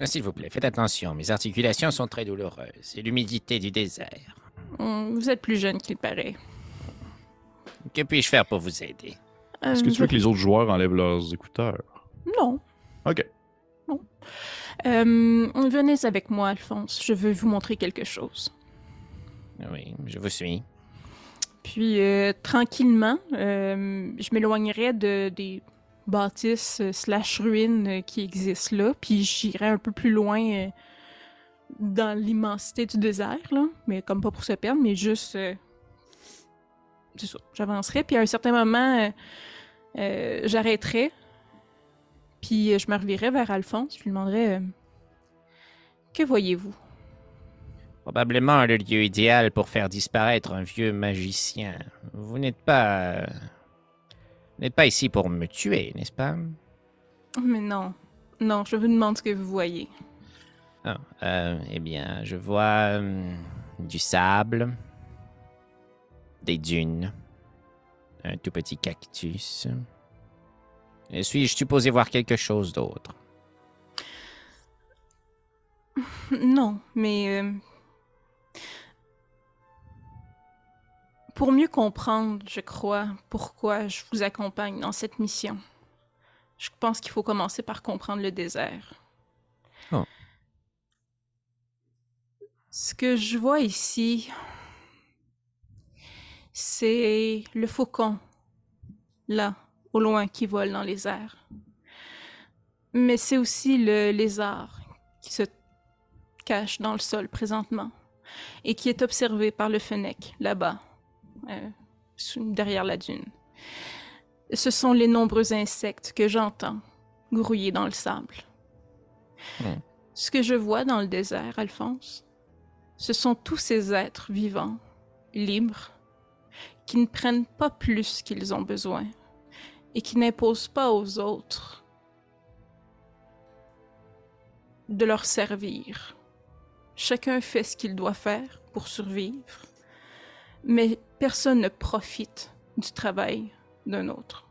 Ah, S'il vous plaît, faites attention, mes articulations sont très douloureuses. C'est l'humidité du désert. Vous êtes plus jeune qu'il paraît. Que puis-je faire pour vous aider? Est-ce que tu veux que les autres joueurs enlèvent leurs écouteurs? Non. Ok. Euh, venez avec moi, Alphonse. Je veux vous montrer quelque chose. Oui, je vous suis. Puis, euh, tranquillement, euh, je m'éloignerai de, des bâtisses slash ruines qui existent là. Puis, j'irai un peu plus loin euh, dans l'immensité du désert, là. Mais comme pas pour se perdre, mais juste... euh, c'est ça, j'avancerai. Puis, à un certain moment, euh, euh, j'arrêterai. Puis, je me revirai vers Alphonse. Je lui demanderai... que voyez-vous? Probablement le lieu idéal pour faire disparaître un vieux magicien. Vous n'êtes pas... Vous n'êtes pas ici pour me tuer, n'est-ce pas? Mais non. Non, je vous demande ce que vous voyez. Ah, euh, eh bien, je vois hum, du sable, des dunes, un tout petit cactus. Et Suis-je supposé voir quelque chose d'autre? Non, mais... euh, Pour mieux comprendre, je crois, pourquoi je vous accompagne dans cette mission, je pense qu'il faut commencer par comprendre le désert. Oh. Ce que je vois ici, c'est le faucon, là, au loin, qui vole dans les airs. Mais c'est aussi le lézard qui se cache dans le sol présentement et qui est observé par le fennec là-bas, euh, derrière la dune. Ce sont les nombreux insectes que j'entends grouiller dans le sable. Hmm. Ce que je vois dans le désert, Alphonse, ce sont tous ces êtres vivants, libres, qui ne prennent pas plus qu'ils ont besoin et qui n'imposent pas aux autres de leur servir. Chacun fait ce qu'il doit faire pour survivre, mais personne ne profite du travail d'un autre.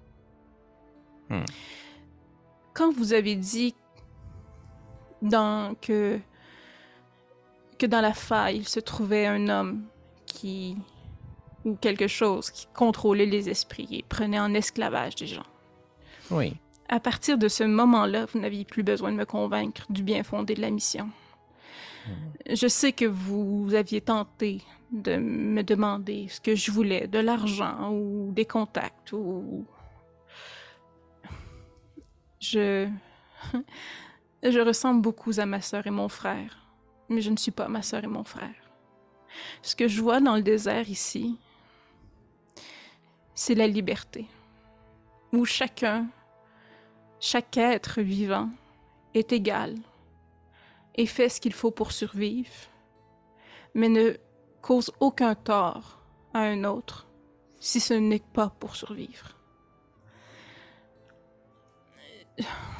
Hmm. Quand vous avez dit dans, que, que dans la faille se trouvait un homme qui ou quelque chose qui contrôlait les esprits et prenait en esclavage des gens. Oui. À partir de ce moment-là, vous n'aviez plus besoin de me convaincre du bien fondé de la mission. Je sais que vous aviez tenté de me demander ce que je voulais, de l'argent ou des contacts ou... Je... Je ressemble beaucoup à ma sœur et mon frère, mais je ne suis pas ma sœur et mon frère. Ce que je vois dans le désert ici, c'est la liberté, où chacun chaque être vivant est égal et fait ce qu'il faut pour survivre, mais ne cause aucun tort à un autre si ce n'est pas pour survivre.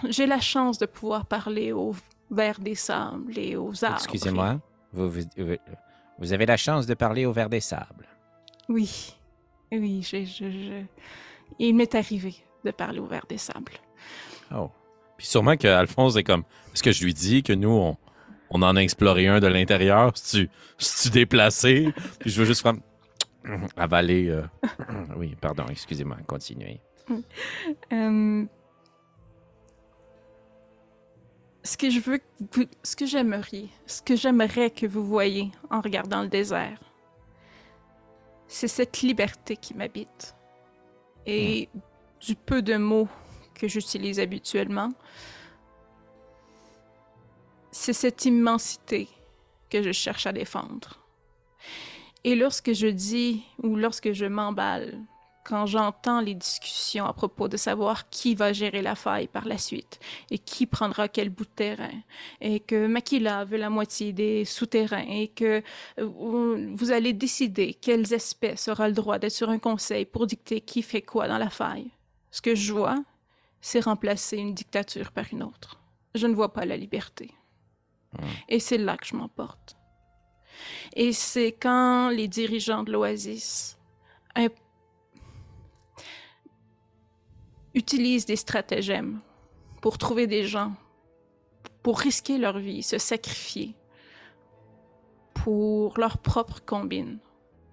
J'ai la chance de pouvoir parler aux vers des sables et aux arbres. Excusez-moi. Vous, vous, vous- avez la chance de parler au verre des sables. Oui, oui, je, je- il m'est arrivé de parler au vers des sables. Oh. Puis sûrement que Alphonse est comme. Est-ce que je lui dis que nous, on, on en a exploré un de l'intérieur? Si tu déplacé? Puis je veux juste. Avaler. euh, Oui, pardon, excusez-moi, continuez. Euh, ce que je veux, ce que j'aimerais, ce que j'aimerais que vous voyez en regardant le désert, c'est cette liberté qui m'habite. Et du peu de mots que j'utilise habituellement, c'est cette immensité que je cherche à défendre. Et lorsque je dis ou lorsque je m'emballe, quand j'entends les discussions à propos de savoir qui va gérer la faille par la suite et qui prendra quel bout de terrain, et que Makila veut la moitié des souterrains et que euh, vous allez décider quelles espèces aura le droit d'être sur un conseil pour dicter qui fait quoi dans la faille. Ce que je vois, c'est remplacer une dictature par une autre. Je ne vois pas la liberté. Et c'est là que je m'emporte. Et c'est quand les dirigeants de l'Oasis utilisent des stratagèmes pour trouver des gens, pour risquer leur vie, se sacrifier pour leur propre combine,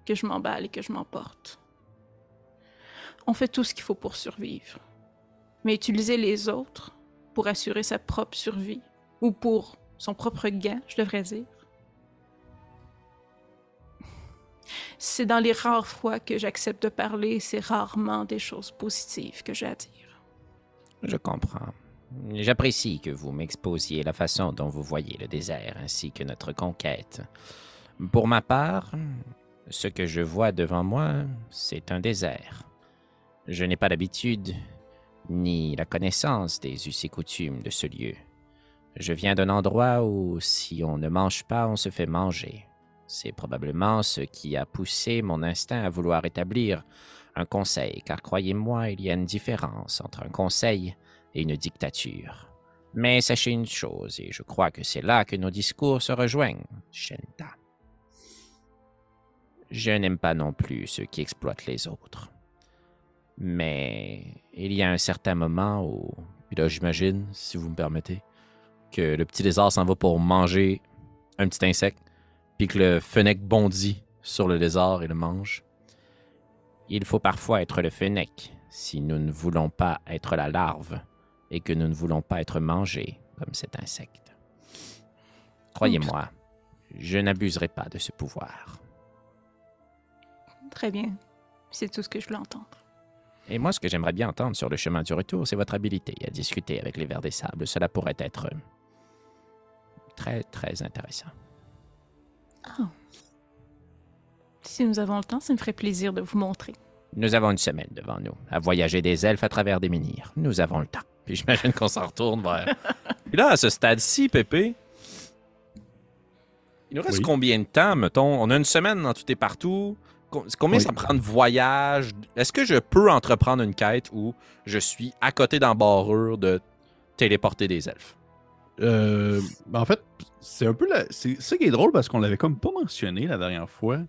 que je m'emballe et que je m'emporte. On fait tout ce qu'il faut pour survivre. Mais utiliser les autres pour assurer sa propre survie, ou pour son propre gain, je devrais dire, c'est dans les rares fois que j'accepte de parler, c'est rarement des choses positives que j'ai à dire. Je comprends. J'apprécie que vous m'exposiez la façon dont vous voyez le désert ainsi que notre conquête. Pour ma part, ce que je vois devant moi, c'est un désert. Je n'ai pas l'habitude ni la connaissance des us et coutumes de ce lieu. Je viens d'un endroit où si on ne mange pas, on se fait manger. C'est probablement ce qui a poussé mon instinct à vouloir établir un conseil, car croyez-moi, il y a une différence entre un conseil et une dictature. Mais sachez une chose, et je crois que c'est là que nos discours se rejoignent, Shenta. Je n'aime pas non plus ceux qui exploitent les autres. Mais il y a un certain moment où, puis là j'imagine, si vous me permettez, que le petit lézard s'en va pour manger un petit insecte, puis que le fennec bondit sur le lézard et le mange. Il faut parfois être le fennec si nous ne voulons pas être la larve et que nous ne voulons pas être mangés comme cet insecte. Croyez-moi, je n'abuserai pas de ce pouvoir. Très bien. C'est tout ce que je voulais entendre. Et moi, ce que j'aimerais bien entendre sur le chemin du retour, c'est votre habileté à discuter avec les vers des sables. Cela pourrait être très, très intéressant. Si nous avons le temps, ça me ferait plaisir de vous montrer. Nous avons une semaine devant nous à voyager des elfes à travers des menhirs. Nous avons le temps. Puis j'imagine qu'on s'en retourne vers. Puis là, à ce stade-ci, Pépé, il nous reste Oui. combien de temps, mettons? On a une semaine dans tout et partout. Com- Combien Oui. ça prend de voyage Est-ce que je peux entreprendre une quête où je suis à côté d'embarrure de téléporter des elfes? Euh, ben, en fait, c'est un peu la... c'est ça qui est drôle parce qu'on l'avait comme pas mentionné la dernière fois.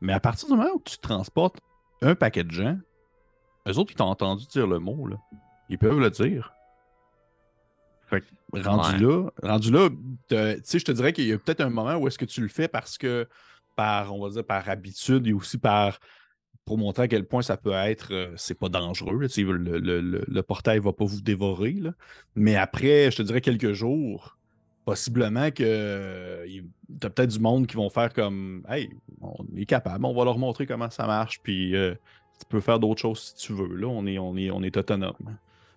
Mais à partir du moment où tu transportes un paquet de gens, eux autres, ils t'ont entendu dire le mot, là. Ils peuvent le dire. Fait que, rendu là, rendu là, tu sais, je te dirais qu'il y a peut-être un moment où est-ce que tu le fais parce que, par, on va dire, par habitude et aussi par pour montrer à quel point ça peut être, euh, c'est pas dangereux. le, le, le- portail va pas vous dévorer. là. Mais après, je te dirais quelques jours, possiblement que tu as peut-être du monde qui vont faire comme Hey, on est capable, on va leur montrer comment ça marche, puis euh, tu peux faire d'autres choses si tu veux. Là, on est, on est, on est autonome.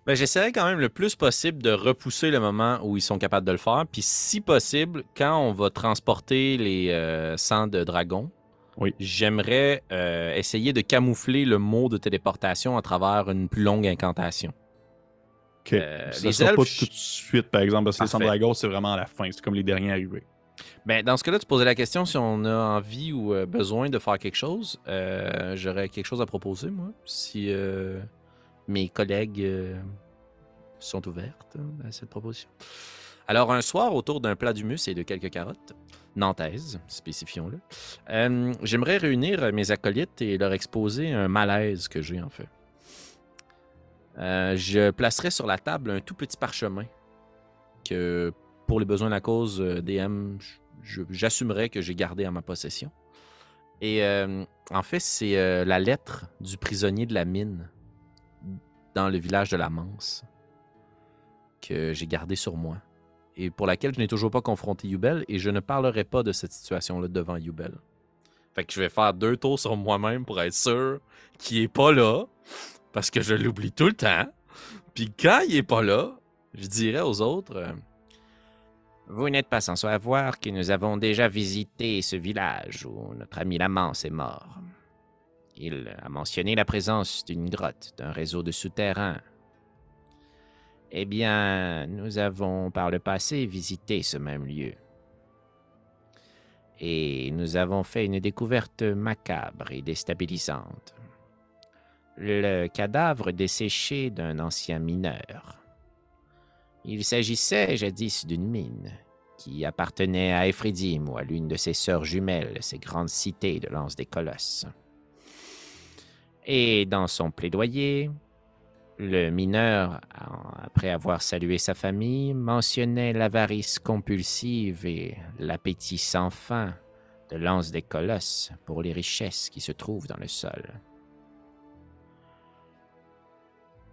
Ben, j'essaierai quand même le plus possible de repousser le moment où ils sont capables de le faire. Puis, si possible, quand on va transporter les euh, sangs de dragon, Oui. j'aimerais euh, essayer de camoufler le mot de téléportation à travers une plus longue incantation. Ok. Euh, ça les sera pas tout de suite, par exemple, parce que les Parfait. Sandragos, c'est vraiment à la fin. C'est comme les derniers arrivés. Ben, dans ce cas-là, tu posais la question si on a envie ou euh, besoin de faire quelque chose. Euh, J'aurais quelque chose à proposer, moi, si euh, mes collègues sont ouvertes à cette proposition. Alors, un soir, autour d'un plat d'humus et de quelques carottes, nantaises, spécifions-le, euh, j'aimerais réunir mes acolytes et leur exposer un malaise que j'ai, en fait. Euh, je placerai sur la table un tout petit parchemin que, pour les besoins de la cause euh, DM, j'assumerai que j'ai gardé en ma possession. Et en fait, c'est la lettre du prisonnier de la mine dans le village de la Manse que j'ai gardée sur moi et pour laquelle je n'ai toujours pas confronté Yubel et je ne parlerai pas de cette situation-là devant Yubel. Fait que je vais faire deux tours sur moi-même pour être sûr qu'il est pas là parce que je l'oublie tout le temps. Puis quand il est pas là, je dirais aux autres euh, Vous n'êtes pas sans savoir que nous avons déjà visité ce village où notre ami Lamance est mort. Il a mentionné la présence d'une grotte, d'un réseau de souterrains. Eh bien, nous avons par le passé visité ce même lieu. Et nous avons fait une découverte macabre et déstabilisante. Le cadavre desséché d'un ancien mineur. Il s'agissait jadis d'une mine qui appartenait à Ephridim ou à l'une de ses sœurs jumelles, ces grandes cités de l'anse des colosses. Et dans son plaidoyer, le mineur, après avoir salué sa famille, mentionnait l'avarice compulsive et l'appétit sans fin de l'anse des colosses pour les richesses qui se trouvent dans le sol.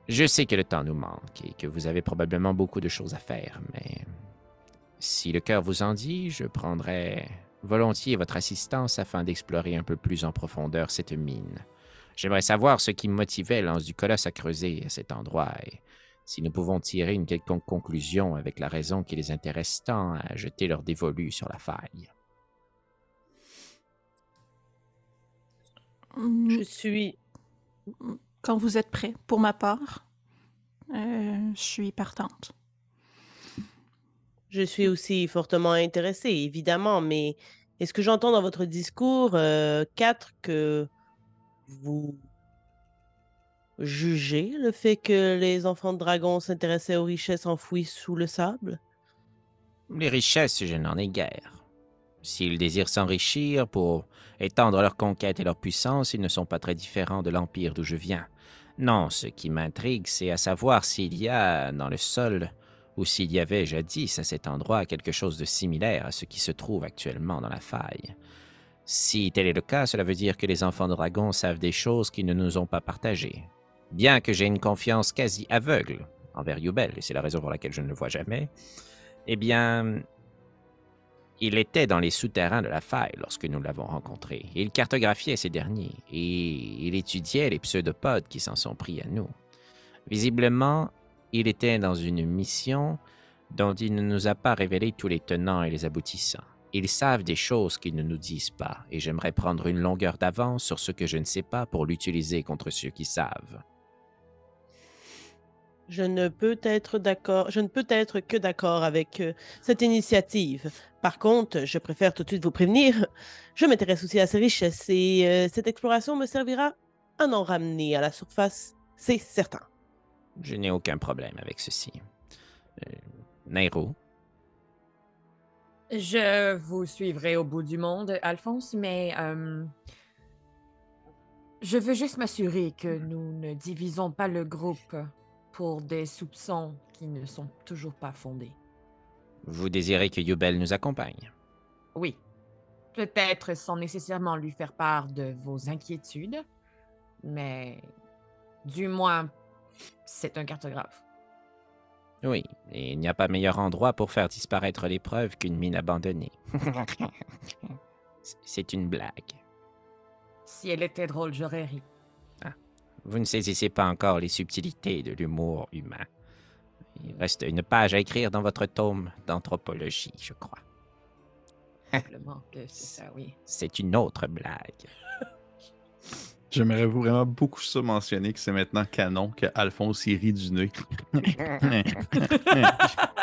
Je sais que le temps nous manque et que vous avez probablement beaucoup de choses à faire, mais si le cœur vous en dit, je prendrai volontiers votre assistance afin d'explorer un peu plus en profondeur cette mine. J'aimerais savoir ce qui motivait l'anse du colosse à creuser à cet endroit et si nous pouvons tirer une quelconque conclusion avec la raison qui les intéresse tant à jeter leur dévolu sur la faille. Mm, Je suis. Quand vous êtes prêt, pour ma part, euh, je suis partante. Je suis aussi fortement intéressée, évidemment, mais est-ce que j'entends dans votre discours, euh, quatre, que vous jugez le fait que les enfants de dragon s'intéressaient aux richesses enfouies sous le sable? Les richesses, je n'en ai guère. S'ils désirent s'enrichir pour étendre leur conquête et leur puissance, ils ne sont pas très différents de l'empire d'où je viens. Non, ce qui m'intrigue, c'est à savoir s'il y a dans le sol, ou s'il y avait jadis à cet endroit quelque chose de similaire à ce qui se trouve actuellement dans la faille. Si tel est le cas, cela veut dire que les enfants de dragon savent des choses qu'ils ne nous ont pas partagées. Bien que j'ai une confiance quasi aveugle envers Yubel, et c'est la raison pour laquelle je ne le vois jamais, eh bien, il était dans les souterrains de la faille lorsque nous l'avons rencontré. Il cartographiait ces derniers et il étudiait les pseudopodes qui s'en sont pris à nous. Visiblement, il était dans une mission dont il ne nous a pas révélé tous les tenants et les aboutissants. Ils savent des choses qu'ils ne nous disent pas, et j'aimerais prendre une longueur d'avance sur ce que je ne sais pas pour l'utiliser contre ceux qui savent. Je ne peux être d'accord, je ne peux être que d'accord avec euh, cette initiative. Par contre, je préfère tout de suite vous prévenir, je m'intéresse aussi à ces richesses et euh, cette exploration me servira à en ramener à la surface, c'est certain. Je n'ai aucun problème avec ceci. Euh, Nairo, Je vous suivrai au bout du monde, Alphonse, mais euh, je veux juste m'assurer que nous ne divisons pas le groupe pour des soupçons qui ne sont toujours pas fondés. vous désirez que Yubel nous accompagne? Oui, peut-être sans nécessairement lui faire part de vos inquiétudes, mais du moins, c'est un cartographe. Oui, et il n'y a pas meilleur endroit pour faire disparaître les preuves qu'une mine abandonnée. C'est une blague. Si elle était drôle, j'aurais ri. Vous ne saisissez pas encore les subtilités de l'humour humain. Il reste une page à écrire dans votre tome d'anthropologie, je crois. Probablement que c'est ça, oui. C'est une autre blague. J'aimerais vraiment beaucoup ça mentionner que c'est maintenant canon que Alphonse il rit du nez.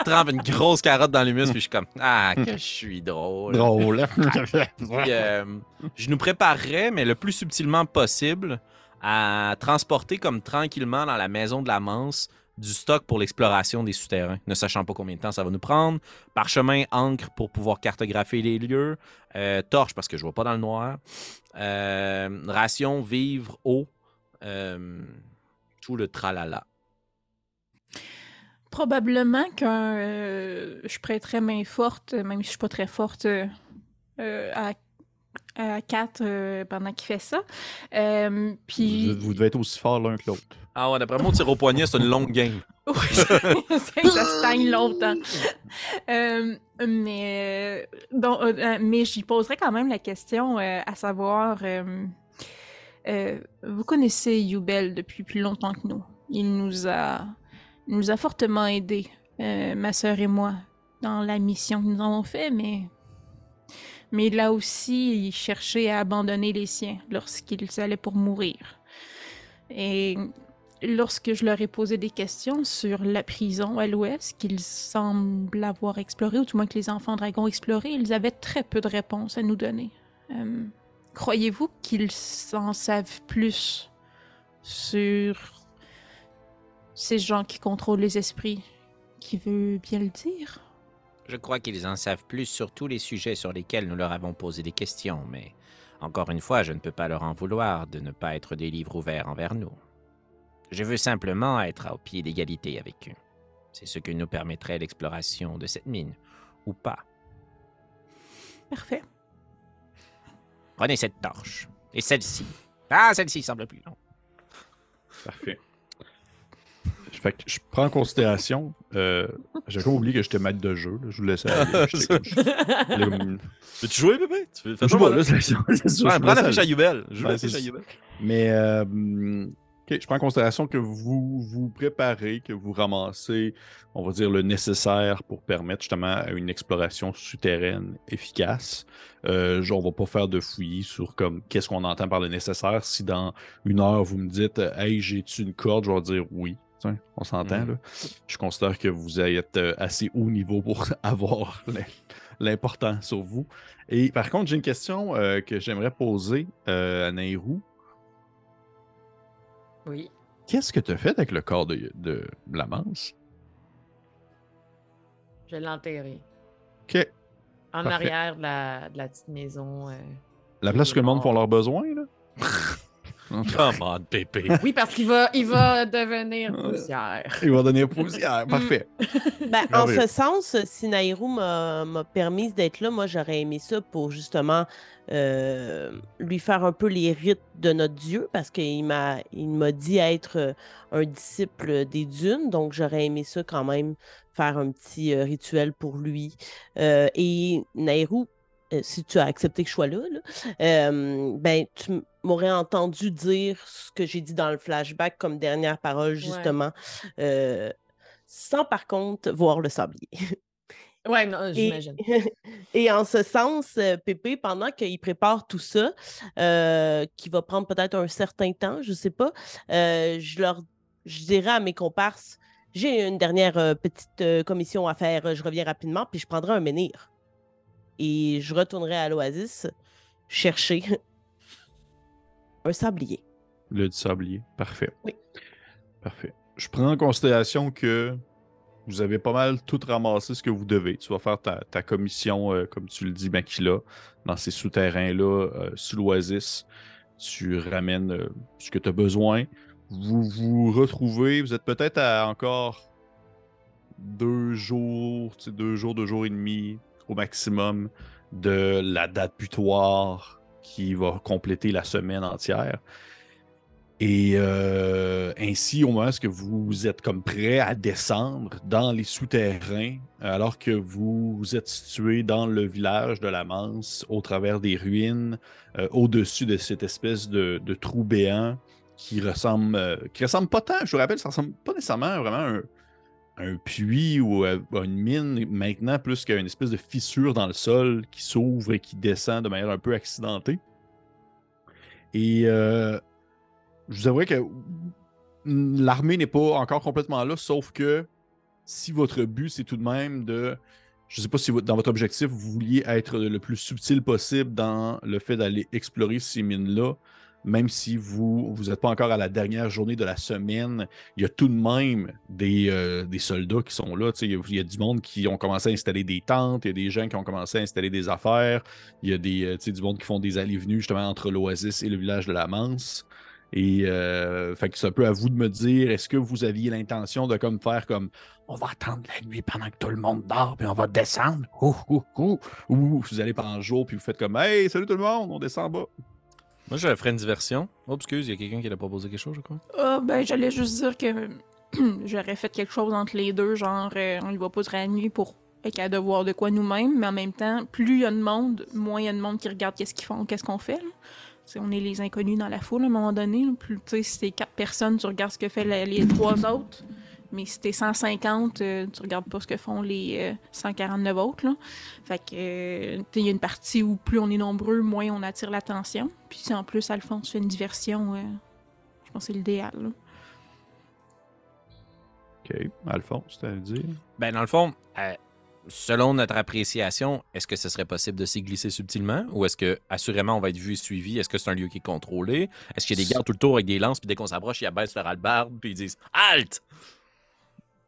trempe une grosse carotte dans l'humus, puis je suis comme Ah, que je suis drôle. Drôle. Puis, euh, je nous préparerais, mais le plus subtilement possible, à transporter comme tranquillement dans la maison de la Manse du stock pour l'exploration des souterrains, ne sachant pas combien de temps ça va nous prendre. Parchemin, encre pour pouvoir cartographier les lieux. euh, torche parce que je vois pas dans le noir. euh, ration, vivre, eau. euh, tout le tralala. Probablement qu'un. euh, je prêterais main forte, même si je suis pas très forte, à, à Kat euh, pendant qu'il fait ça. Euh, puis. Vous, vous devez être aussi fort l'un que l'autre. Ah ouais, d'après moi, tir au poignet, c'est une longue game. Oui, c'est ça stagne longtemps. Euh, mais, euh, donc, euh, mais j'y poserais quand même la question euh, à savoir vous connaissez Yubel depuis plus longtemps que nous. Il nous a, il nous a fortement aidés, ma sœur et moi. dans la mission que nous avons fait, mais. Mais il a aussi cherché à abandonner les siens lorsqu'ils allaient pour mourir. Et lorsque je leur ai posé des questions sur la prison à l'ouest qu'ils semblent avoir explorée, ou tout moins que les enfants dragons ont exploré, ils avaient très peu de réponses à nous donner. Euh, Croyez-vous qu'ils en savent plus sur ces gens qui contrôlent les esprits? Qui veut bien le dire? Je crois qu'ils en savent plus sur tous les sujets sur lesquels nous leur avons posé des questions, mais encore une fois, je ne peux pas leur en vouloir de ne pas être des livres ouverts envers nous. Je veux simplement être au pied d'égalité avec eux. C'est ce que nous permettrait l'exploration de cette mine, ou pas. Parfait. Prenez cette torche. Et celle-ci. Ah, celle-ci semble plus longue. Parfais. Fait que je prends en considération. Euh, J'ai comme oublié que j'étais maître de jeu. là. Je vous laissais aller. Comme- comme- Veux-tu jouer, bébé? Tu veux Je joue pas, là, je prends la fiche à aller. Yubel. Joue Ouais, la c'est fiche à ça. Yubel. Mais euh, je prends en considération que vous vous préparez, que vous ramassez, on va dire, le nécessaire pour permettre justement une exploration souterraine efficace. Euh, on va pas faire de fouillis sur comme qu'est-ce qu'on entend par le nécessaire. Si dans une heure vous me dites Hey, j'ai-tu une corde, je vais dire oui. Tiens, on s'entend Mhm. là. Je considère que vous êtes euh, assez haut niveau pour avoir l'im- l'important sur vous. Et par contre, j'ai une question euh, que j'aimerais poser euh, à Nairou. Oui. Qu'est-ce que tu as fait avec le corps de, de Blamance? Je l'ai enterré. OK. En Parfait. arrière de la, de la petite maison. euh. La place que le monde font leurs besoins, là? Come on, Pépé. Oui, parce qu'il va, il va devenir poussière. Il va donner poussière. Parfait. Ben, en ce sens, si Nairou m'a m'a permis d'être là, moi, j'aurais aimé ça pour justement euh, lui faire un peu les rites de notre Dieu, parce qu'il m'a il m'a dit être euh, un disciple des dunes, donc j'aurais aimé ça quand même, faire un petit euh, rituel pour lui. Euh, et Nairou, euh, si tu as accepté que je sois là, là, euh, ben, tu m- m'aurais entendu dire ce que j'ai dit dans le flashback comme dernière parole, justement, euh, sans par contre voir le sablier. Ouais, non, Et, j'imagine. et en ce sens, euh, Pépé, pendant qu'il prépare tout ça, euh, qui va prendre peut-être un certain temps, je sais pas, euh, je leur je dirais à mes comparses, j'ai une dernière petite commission à faire, je reviens rapidement, puis je prendrai un menhir. Et je retournerai à l'oasis chercher un sablier. Le du sablier. Parfait. Oui. Parfait. Je prends en considération que vous avez pas mal tout ramassé ce que vous devez. Tu vas faire ta, ta commission, euh, comme tu le dis, Makila, dans ces souterrains-là, euh, sous l'oasis. Tu ramènes euh, ce que tu as besoin. Vous vous retrouvez. Vous êtes peut-être à encore deux jours, deux jours, deux jours et demi au maximum de la date butoir qui va compléter la semaine entière. Et euh, ainsi, au moment où vous êtes comme prêt à descendre dans les souterrains, alors que vous êtes situé dans le village de la Manse, au travers des ruines, euh, au-dessus de cette espèce de, trou béant qui ressemble, euh, qui ressemble pas tant, je vous rappelle, ça ressemble pas nécessairement vraiment à un, un puits ou à, à une mine maintenant, plus qu'à une espèce de fissure dans le sol qui s'ouvre et qui descend de manière un peu accidentée. Et euh, je vous avouerai que l'armée n'est pas encore complètement là, sauf que si votre but, c'est tout de même de. Je ne sais pas si dans votre objectif, vous vouliez être le plus subtil possible dans le fait d'aller explorer ces mines-là, même si vous vous n'êtes pas encore à la dernière journée de la semaine, il y a tout de même des, euh, des soldats qui sont là. Il y, a- y a du monde qui ont commencé à installer des tentes, il y a des gens qui ont commencé à installer des affaires, il y a des, euh, du monde qui font des allées-venues justement entre l'Oasis et le village de la Manse. Et euh, fait que c'est un peu à vous de me dire, est-ce que vous aviez l'intention de comme faire comme on va attendre la nuit pendant que tout le monde dort, puis on va descendre, ou vous allez pendant le jour, puis vous faites comme hey, salut tout le monde, on descend en bas. Moi, je ferais une diversion. Oh, excuse, il y a quelqu'un qui a proposé quelque chose, je crois. Ah, ben, j'allais juste dire que j'aurais fait quelque chose entre les deux, genre, euh, on y va pas durant la nuit pour être capable de voir de quoi nous-mêmes, mais en même temps, plus il y a de monde, moins il y a de monde qui regarde qu'est-ce qu'ils font, qu'est-ce qu'on fait. là. Tu sais, on est les inconnus dans la foule à un moment donné. Plus, tu sais, si quatre personnes, tu regardes ce que fait les trois autres. Mais si t'es 150, euh, tu regardes pas ce que font les euh, 149 autres. Là. Fait que euh, il y a une partie où plus on est nombreux, moins on attire l'attention. Puis si en plus Alphonse fait une diversion, euh, je pense que c'est l'idéal. là. Ok. Alphonse, t'as à dire? Ben, dans le fond, euh, selon notre appréciation, est-ce que ce serait possible de s'y glisser subtilement? Ou est-ce que, assurément, on va être vu et suivi? Est-ce que c'est un lieu qui est contrôlé? Est-ce qu'il y a des gardes tout le tour avec des lances, puis dès qu'on s'approche, ils abaissent leur albarde, puis ils disent Halt!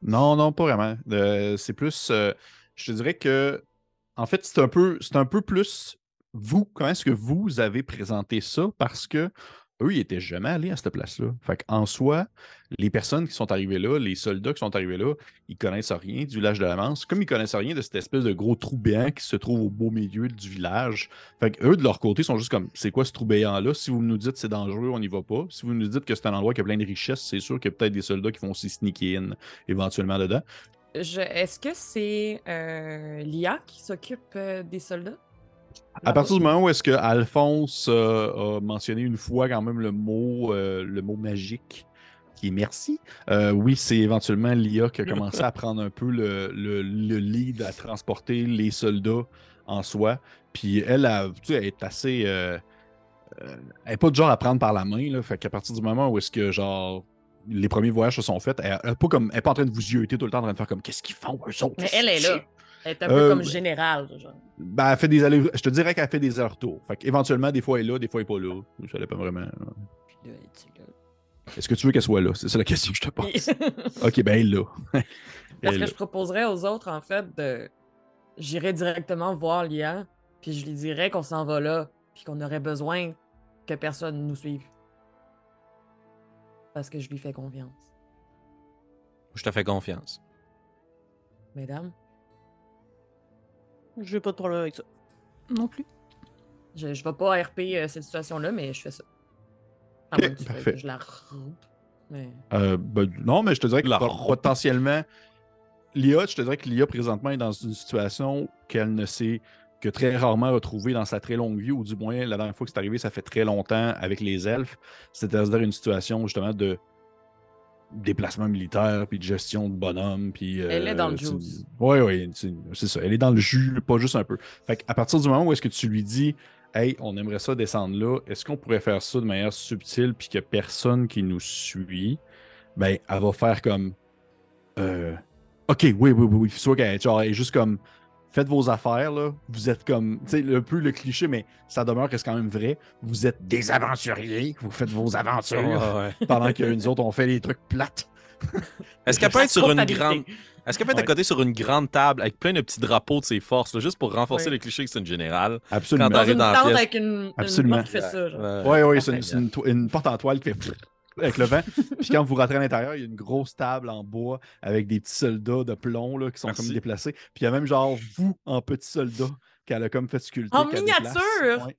Non, non, pas vraiment. Euh, c'est plus. euh, je te dirais que. En fait, c'est un peu, c'est un peu plus vous. Comment est-ce que vous avez présenté ça? Parce que eux, ils n'étaient jamais allés à cette place-là. Fait en soi, les personnes qui sont arrivées là, les soldats qui sont arrivés là, ils connaissent rien du village de la Manse. Comme ils connaissent rien de cette espèce de gros trou béant qui se trouve au beau milieu du village. Fait que eux, de leur côté, sont juste comme c'est quoi ce trou béant-là? Si vous nous dites c'est dangereux, on n'y va pas. Si vous nous dites que c'est un endroit qui a plein de richesses, c'est sûr qu'il y a peut-être des soldats qui vont aussi sneaker in éventuellement dedans. Est-ce que c'est euh, l'IA qui s'occupe euh, des soldats? À partir du moment où est-ce que Alphonse euh, a mentionné une fois quand même le mot, euh, le mot magique, qui est merci, euh, oui, c'est éventuellement l'IA qui a commencé à prendre un peu le, le- le lead à transporter les soldats en soi. Puis elle, a, tu sais, elle est assez. elle n'est pas du genre à prendre par la main. Là, fait qu'à partir du moment où est-ce que genre les premiers voyages se sont faits, elle n'est pas, comme- elle est pas en train de vous yeuter tout le temps en train de faire comme qu'est-ce qu'ils font eux autres? Mais elle est là. Elle est un peu Euh, comme générale. Genre. Ben, elle fait des allers. Je te dirais qu'elle fait des allers-retours. Fait éventuellement, des fois, elle est là, des fois, elle n'est pas là. Ça dépend vraiment. Là? Est-ce que tu veux qu'elle soit là? C'est ça la question que je te pose. Parce ok, ben, elle est là. Est que là. je proposerais aux autres, en fait, de. J'irais directement voir l'IA, puis je lui dirais qu'on s'en va là, puis qu'on aurait besoin que personne nous suive. Parce que je lui fais confiance. Je te fais confiance. Mesdames, J'ai pas de problème avec ça. Non plus. je, je vais pas RP euh, cette situation-là, mais je fais ça. Tu parfait. que je la rampe. Mais... Euh, ben, non, mais je te dirais que La potentiellement, l'IA, je te dirais que l'IA présentement est dans une situation qu'elle ne s'est que très rarement retrouvée dans sa très longue vie, ou du moins la dernière fois que c'est arrivé, ça fait très longtemps avec les elfes. C'est-à-dire une situation justement de déplacement militaire, puis de gestion de bonhomme, puis... Elle est dans le juice. Oui, oui, c'est ça. Elle est dans le jus, pas juste un peu. Fait qu'à partir du moment où est-ce que tu lui dis Hey, on aimerait ça descendre là, est-ce qu'on pourrait faire ça de manière subtile puis a personne qui nous suit? Ben, elle va faire comme euh, OK, oui, oui, oui, oui. Soit qu'elle est juste comme Faites vos affaires, là. Vous êtes comme. Tu sais, un peu le cliché, mais ça demeure que c'est quand même vrai. Vous êtes des aventuriers, vous faites vos aventures. Pendant que nous autres, on fait des trucs plates. Est-ce qu'elle peut être sur une grande. Est-ce qu'elle peut être à côté sur une grande table avec plein de petits drapeaux de ses forces, là, juste pour renforcer Ouais. le cliché que c'est une générale? Absolument. Quand Dans une dans la tente pièce. avec une, une Absolument. porte qui fait ça. Genre. Oui, oui, c'est une, une porte en toile qui fait avec le vent. Puis quand vous rentrez à l'intérieur, il y a une grosse table en bois avec des petits soldats de plomb là, qui sont Merci. comme déplacés. Puis il y a même genre vous en petit soldat qu'elle a comme fait sculpter. En miniature! Ouais.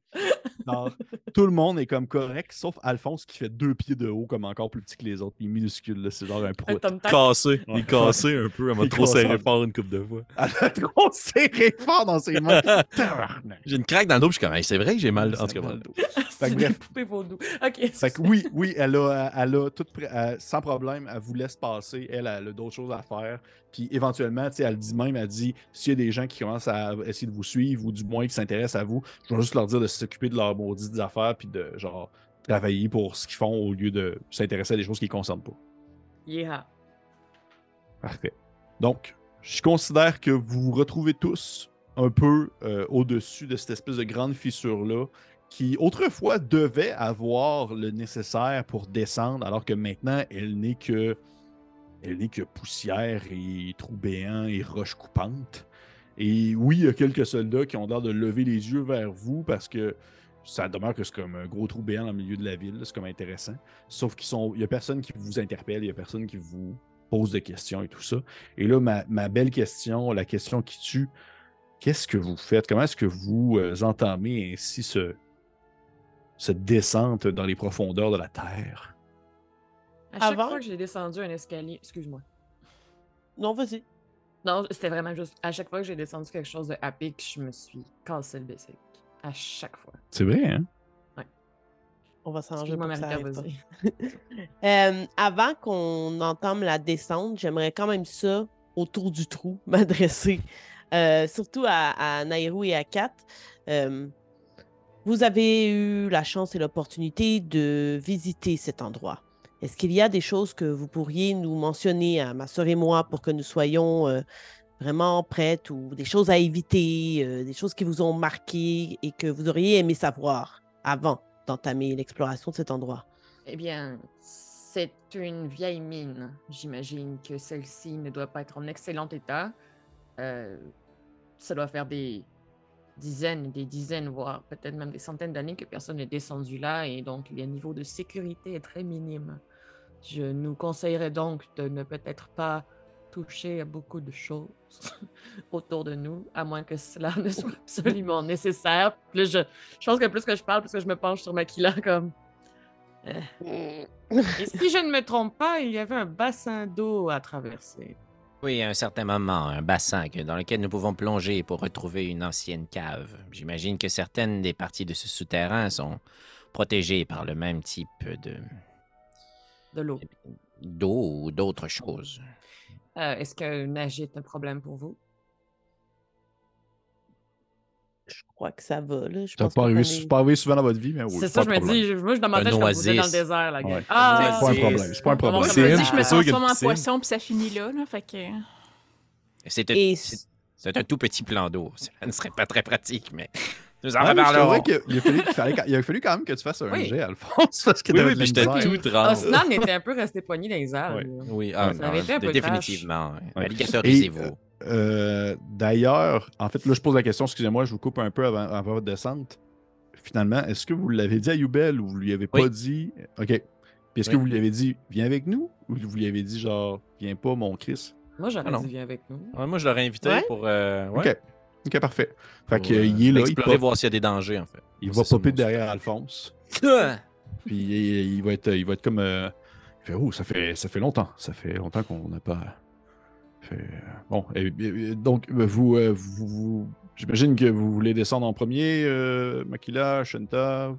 Genre, tout le monde est comme correct, sauf Alphonse qui fait deux pieds de haut, comme encore plus petit que les autres. Puis il est minuscule, là, c'est genre un tac. Cassé. Il est cassé un peu. Elle m'a trop serré fort une coupe de fois. Elle a trop serré fort dans ses mains. J'ai une craque dans le dos, puis je suis comme, Hey, c'est vrai que j'ai mal. En tout cas, dos. Ok. Fait que oui, oui, elle a, elle a tout prêt- elle- sans problème, elle vous laisse passer. Elle, elle a d'autres choses à faire. Puis éventuellement, tu sais, elle dit même, elle dit, s'il y a des gens qui commencent à essayer de vous suivre ou du moins qui s'intéressent à vous, je vais juste leur dire de s'occuper de leurs maudites affaires puis de genre travailler pour ce qu'ils font au lieu de s'intéresser à des choses qui ne concernent pas. Yeah. Parfait. Donc, je considère que vous vous retrouvez tous un peu euh, au-dessus de cette espèce de grande fissure-là qui autrefois devait avoir le nécessaire pour descendre, alors que maintenant, elle n'est que elle n'est que poussière et trous béants et roches coupantes. Et oui, il y a quelques soldats qui ont l'air de lever les yeux vers vous parce que ça demeure que c'est comme un gros trou béant dans le milieu de la ville. C'est comme intéressant. Sauf qu'il n'y a personne qui vous interpelle, il n'y a personne qui vous pose de questions et tout ça. Et là, ma, ma belle question, la question qui tue, qu'est-ce que vous faites? Comment est-ce que vous euh, entamez ainsi ce, cette descente dans les profondeurs de la Terre? À chaque Avant- fois que j'ai descendu un escalier, excuse-moi. Non, vas-y. Non, c'était vraiment juste. À chaque fois que j'ai descendu quelque chose de épique, je me suis cassé le bicycle. À chaque fois. C'est vrai, hein? Ouais. On va s'arranger pour que ça. Euh, avant qu'on entame la descente, j'aimerais quand même ça, autour du trou, m'adresser euh, surtout à, à Nairou et à Kat. Euh, vous avez eu la chance et l'opportunité de visiter cet endroit. Est-ce qu'il y a des choses que vous pourriez nous mentionner à ma soeur et moi pour que nous soyons euh, vraiment prêtes ou des choses à éviter, euh, des choses qui vous ont marqué et que vous auriez aimé savoir avant d'entamer l'exploration de cet endroit? Eh bien, c'est une vieille mine. J'imagine que celle-ci ne doit pas être en excellent état. Euh, ça doit faire des dizaines, des dizaines, voire peut-être même des centaines d'années que personne n'est descendu là et donc le niveau de sécurité très minime. Je nous conseillerais donc de ne peut-être pas toucher à beaucoup de choses autour de nous, à moins que cela ne soit absolument nécessaire. Plus je, je pense que plus que je parle, plus que je me penche sur Makila comme... Euh, et si je ne me trompe pas, il y avait un bassin d'eau à traverser. Oui, à un certain moment, un bassin que- dans lequel nous pouvons plonger pour retrouver une ancienne cave. J'imagine que certaines des parties de ce souterrain sont protégées par le même type de De l'eau. d'eau ou d'autres choses. Euh, Est-ce que nager est un problème pour vous? Je crois que ça va, là. Je Ça pense pas, arrivé- est- pas arrivé souvent dans votre vie, mais oui. c'est ça, je me problème. dis. je- Moi, je demandais Un je êtes dans le désert, la gueule. Ouais. Ah! C'est pas un problème. C'est pas un problème. C'est désert. je me transforme en poisson, puis ça finit là, là. Fait que. C'est un, un tout petit plan d'eau. Ça ne serait pas très pratique, mais nous en reparlerons. qu'il fallait- il a fallu quand même que tu fasses un Oui. jet, Alphonse, parce que Oui, oui, j'étais tout. Osnan était un peu resté poigné dans les airs. Oui, ah, Ça avait été un peu définitivement. Alligatorisez-vous. Euh, D'ailleurs, en fait, là, je pose la question, excusez-moi, je vous coupe un peu avant, avant votre descente. Finalement, est-ce que vous l'avez dit à Youbel ou vous lui avez pas Oui. dit? OK. Puis est-ce que Oui. vous lui avez dit viens avec nous? Ou vous lui avez dit genre viens pas, mon Chris? Moi, j'aurais Ah dit viens avec nous. Ouais, moi, je l'aurais invité Ouais? pour. euh, ouais, OK. OK, parfait. Fait qu'il euh, est là, il, explorer, pop- voir s'il y a des dangers, en fait. il va popper derrière Alphonse. Puis il, il va être, il va être comme. euh, il fait Oh, ça fait, ça fait longtemps. Ça fait longtemps qu'on n'a pas. Fait, euh, bon, et- et- donc, vous, euh, vous, vous- j'imagine que vous voulez descendre en premier, euh, Makila, Shenta.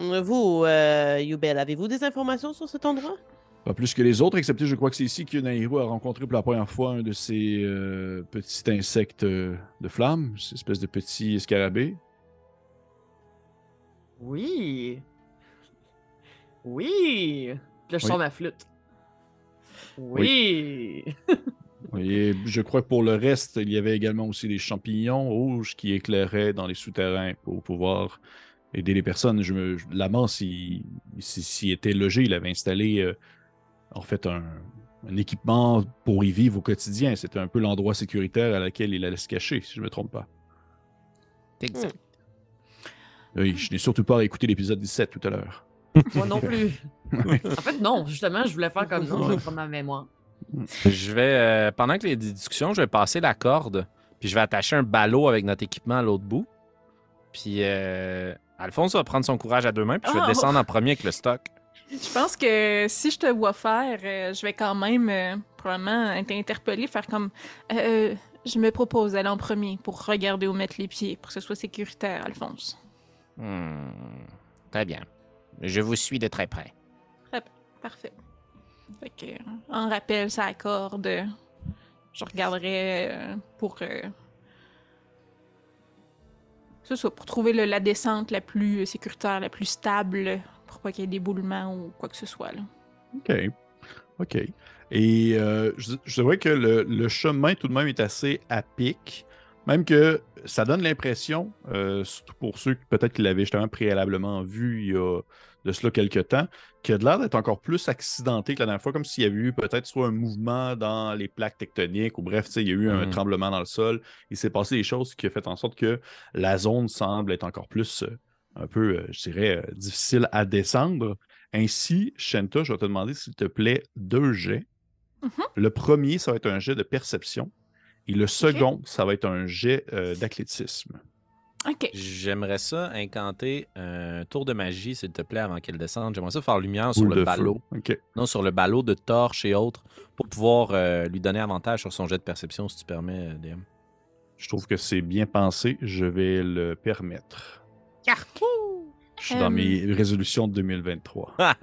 Vous, euh, Yubel, avez-vous des informations sur cet endroit? Pas plus que les autres, excepté, je crois que c'est ici que Nairo a rencontré pour la première fois un de ces euh, petits insectes euh, de flamme, ces espèces de petits scarabées. Oui. Oui. Puis là, je Oui. sors ma flûte. Oui. Et je crois que pour le reste, il y avait également aussi des champignons rouges qui éclairaient dans les souterrains pour pouvoir aider les personnes. Je me, je- L'amant, s'il était logé, il avait installé euh, en fait un, un équipement pour y vivre au quotidien. C'était un peu l'endroit sécuritaire à laquel il allait se cacher, si je ne me trompe pas. Exact. Oui, je n'ai surtout pas écouté l'épisode 17 tout à l'heure. Moi non plus. en fait, non. Justement, je voulais faire comme non, je pas ma mémoire. Je vais, euh, pendant que les discussions, je vais passer la corde, puis je vais attacher un ballot avec notre équipement à l'autre bout. Puis euh, Alphonse va prendre son courage à deux mains, puis je vais Ah, descendre en premier avec le stock. Je pense que si je te vois faire, euh, je vais quand même euh, probablement être interpellé, faire comme. Euh, je me propose d'aller en premier pour regarder où mettre les pieds, pour que ce soit sécuritaire, Alphonse. Hmm, Très bien. Je vous suis de très près. Parfait. Fait que, en rappel, ça accorde. Je regarderai pour. ça, pour trouver le- la descente la plus sécuritaire, la plus stable, pour pas qu'il y ait d'éboulement ou quoi que ce soit. Là. OK. OK. Et euh, je, je dirais que le, le chemin, tout de même, est assez à pic. Même que ça donne l'impression, euh, surtout pour ceux qui peut-être qui l'avaient justement préalablement vu il y a de cela quelques temps, qu'il a de l'air d'être encore plus accidenté que la dernière fois, comme s'il y avait eu peut-être soit un mouvement dans les plaques tectoniques, ou bref, tu sais, il y a eu un Mhm. tremblement dans le sol. Il s'est passé des choses qui ont fait en sorte que la zone semble être encore plus, euh, un peu, euh, je dirais, euh, difficile à descendre. Ainsi, Shenta, je vais te demander, s'il te plaît, deux jets. Mhm. Le premier, ça va être un jet de perception. Et le second, ça va être un jet euh, d'athlétisme. Ok. J'aimerais ça incanter un tour de magie, s'il te plaît, avant qu'elle descende. J'aimerais ça faire lumière sur Boule le ballot. Non, sur le ballot de torches et autres, pour pouvoir euh, lui donner avantage sur son jet de perception, si tu permets, DM. Je trouve que c'est bien pensé. Je vais le permettre. Je suis dans Euh, mes résolutions de 2023. Ça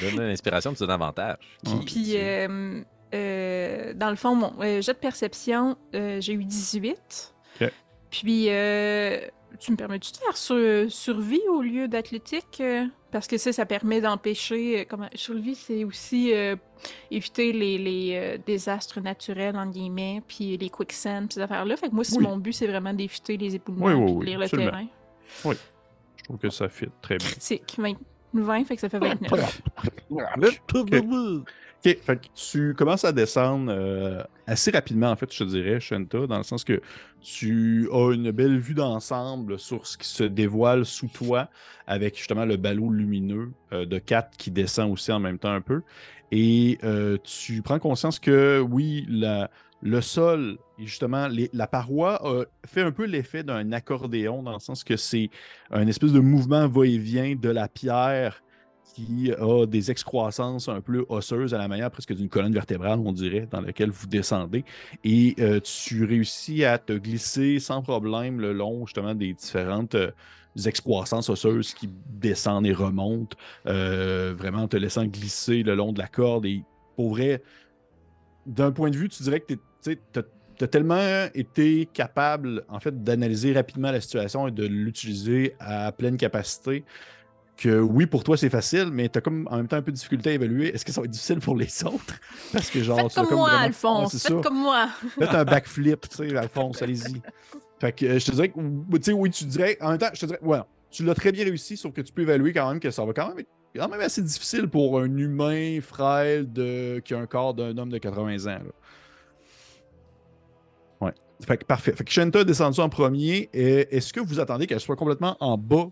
donne une inspiration, tu donnes un avantage. Qui Puis, euh, euh, dans le fond, mon euh, jet de perception, euh, j'ai eu 18. Ok. Puis, euh, tu me permets-tu de faire sur- survie au lieu d'athlétique? euh, parce que ça, ça permet d'empêcher... euh, comment Survie, c'est aussi euh, éviter les, les, euh, désastres naturels, en guillemets, puis les quicksand, ces affaires-là. Fait que moi, si Oui. mon but, c'est vraiment d'éviter les éboulements Oui, oui, puis de oui, lire le absolument. terrain. Je trouve que ça fit très bien. C'est 20, 20, fait que ça fait 29. Ok, fait que tu commences à descendre euh, assez rapidement, en fait, je te dirais, Shenta, dans le sens que tu as une belle vue d'ensemble sur ce qui se dévoile sous toi, avec justement le ballot lumineux euh, de 4 qui descend aussi en même temps un peu. Et euh, tu prends conscience que, oui, la- le sol, justement, la paroi a fait un peu l'effet d'un accordéon, dans le sens que c'est un espèce de mouvement va-et-vient de la pierre qui a des excroissances un peu osseuses à la manière presque d'une colonne vertébrale, on dirait, dans laquelle vous descendez. Et euh, tu réussis à te glisser sans problème le long, justement, des différentes euh, excroissances osseuses qui descendent et remontent, euh, vraiment te laissant glisser le long de la corde. Et pour vrai, d'un point de vue, tu dirais que tu as tellement été capable, en fait, d'analyser rapidement la situation et de l'utiliser à pleine capacité que oui, pour toi, c'est facile, mais tu as comme en même temps un peu de difficulté à évaluer. Est-ce que ça va être difficile pour les autres? Parce que genre, Faites as comme moi, vraiment- Alphonse. Faites ça. comme moi. Faites un backflip, tu sais, Alphonse, allez-y. Fait que euh, je te dirais que, tu sais, oui, tu dirais, en même temps, je te dirais, ouais, tu l'as très bien réussi, sauf que tu peux évaluer quand même que ça va quand même être quand même assez difficile pour un humain frêle de, qui a un corps d'un homme de 80 ans. là. Ouais. Fait que parfait. Fait que Shenta est descendu en premier. Et Est-ce que vous attendez qu'elle soit complètement en bas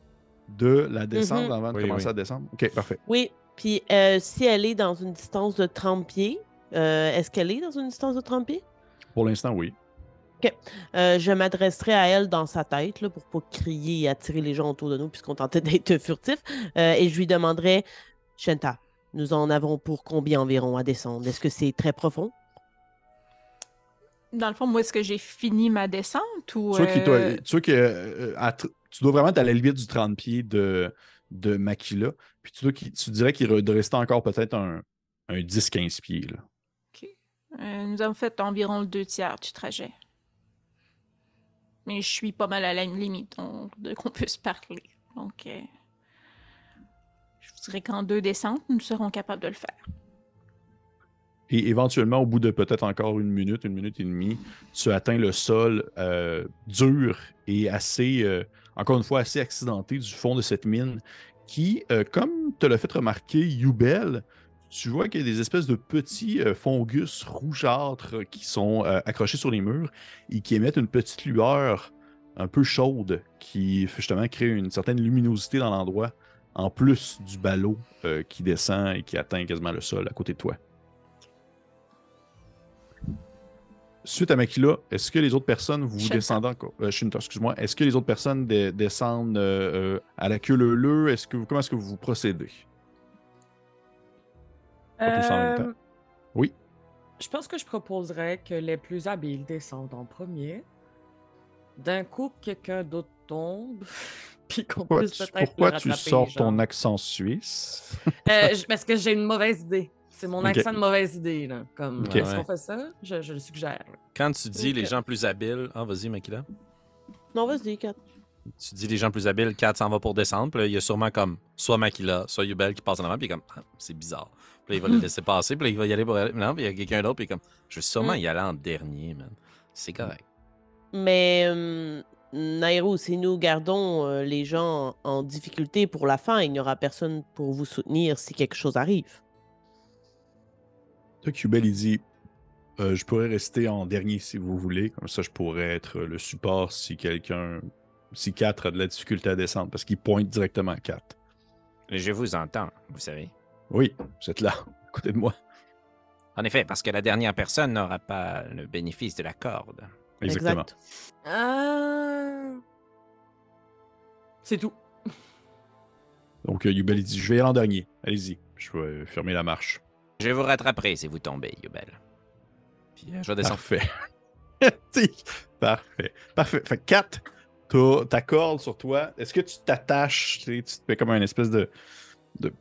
de la descente Mhm. avant de Oui, commencer oui. à descendre? Ok, parfait. Oui, puis euh, si elle est dans une distance de 30 pieds, euh, est-ce qu'elle est dans une distance de 30 pieds? Pour l'instant, oui. Euh, je m'adresserai à elle dans sa tête là, pour pas crier et attirer les gens autour de nous puisqu'on tentait d'être furtif. Euh, et je lui demanderai, Shenta, nous en avons pour combien environ à descendre? Est-ce que c'est très profond? Dans le fond, moi, est-ce que j'ai fini ma descente ou. Tu vois, qu'il doit- euh, tu vois que à tr- tu dois vraiment être à la limite du 30 pieds de, de Makila. Puis tu, dois qu'il- tu dirais qu'il rester encore peut-être un, un 10-15 pieds. Là. ok. Euh, nous avons fait environ le deux tiers du trajet. Mais je suis pas mal à la limite donc, de qu'on puisse parler. Donc, euh, je vous dirais qu'en deux descentes, nous serons capables de le faire. Et éventuellement, au bout de peut-être encore une minute, une minute et demie, tu atteins le sol euh, dur et assez, euh, encore une fois, assez accidenté du fond de cette mine qui, comme te l'a fait remarquer Youbel, tu vois qu'il y a des espèces de petits euh, fungus rougeâtres qui sont euh, accrochés sur les murs et qui émettent une petite lueur un peu chaude qui justement crée une certaine luminosité dans l'endroit, en plus du ballot euh, qui descend et qui atteint quasiment le sol à côté de toi. Suite à Makila, est-ce que les autres personnes, vous Shinta. descendez encore? Euh, excuse-moi. Est-ce que les autres personnes de- descendent à la queue leu Est-ce que vous- comment est-ce que vous procédez? Pas tous en même temps. Euh, Oui. Je pense que je proposerais que les plus habiles descendent en premier. D'un coup, quelqu'un d'autre tombe. Puis qu'on Pourquoi, puisse tu, peut-être pourquoi tu sors genre. ton accent suisse? Euh, je- parce que j'ai une mauvaise idée. C'est mon accent de mauvaise idée. Là. Comme, Ok. Est-ce Ouais. qu'on fait ça? Je, je le suggère. Quand tu dis les gens plus habiles. Ah, vas-y, Makila. Non, vas-y, Kat. Tu dis les gens plus habiles, 4 s'en va pour descendre. Puis là, il y a sûrement comme soit Makila, soit Yubel qui passe en avant. Puis il est comme, ah, c'est bizarre. Puis là, il va le laisser passer. Puis là, il va y aller pour aller. Non, puis il y a quelqu'un d'autre. Puis il est comme, je vais sûrement Mm. y aller en dernier, man. C'est correct. Mais euh, Nairo, si nous gardons euh, les gens en difficulté pour la fin, il n'y aura personne pour vous soutenir si quelque chose arrive. Toi, Cubel, il dit euh, Je pourrais rester en dernier si vous voulez. Comme ça, je pourrais être le support si quelqu'un. Si 4 a de la difficulté à descendre, parce qu'il pointe directement à 4. Je vous entends, vous savez. Oui, vous êtes là, à côté de moi. En effet, parce que la dernière personne n'aura pas le bénéfice de la corde. Exactement. Exact. Euh, C'est tout. Donc, euh, Yubel, il dit Je vais y aller en dernier. Allez-y. Je vais fermer la marche. Je vous rattraperai si vous tombez, Yubel. Puis euh, je vais descendre. Parfait. Parfait. Parfait. Fait que 4 t'as ta corde sur toi. Est-ce que tu t'attaches, tu sais, tu te fais comme un espèce de, de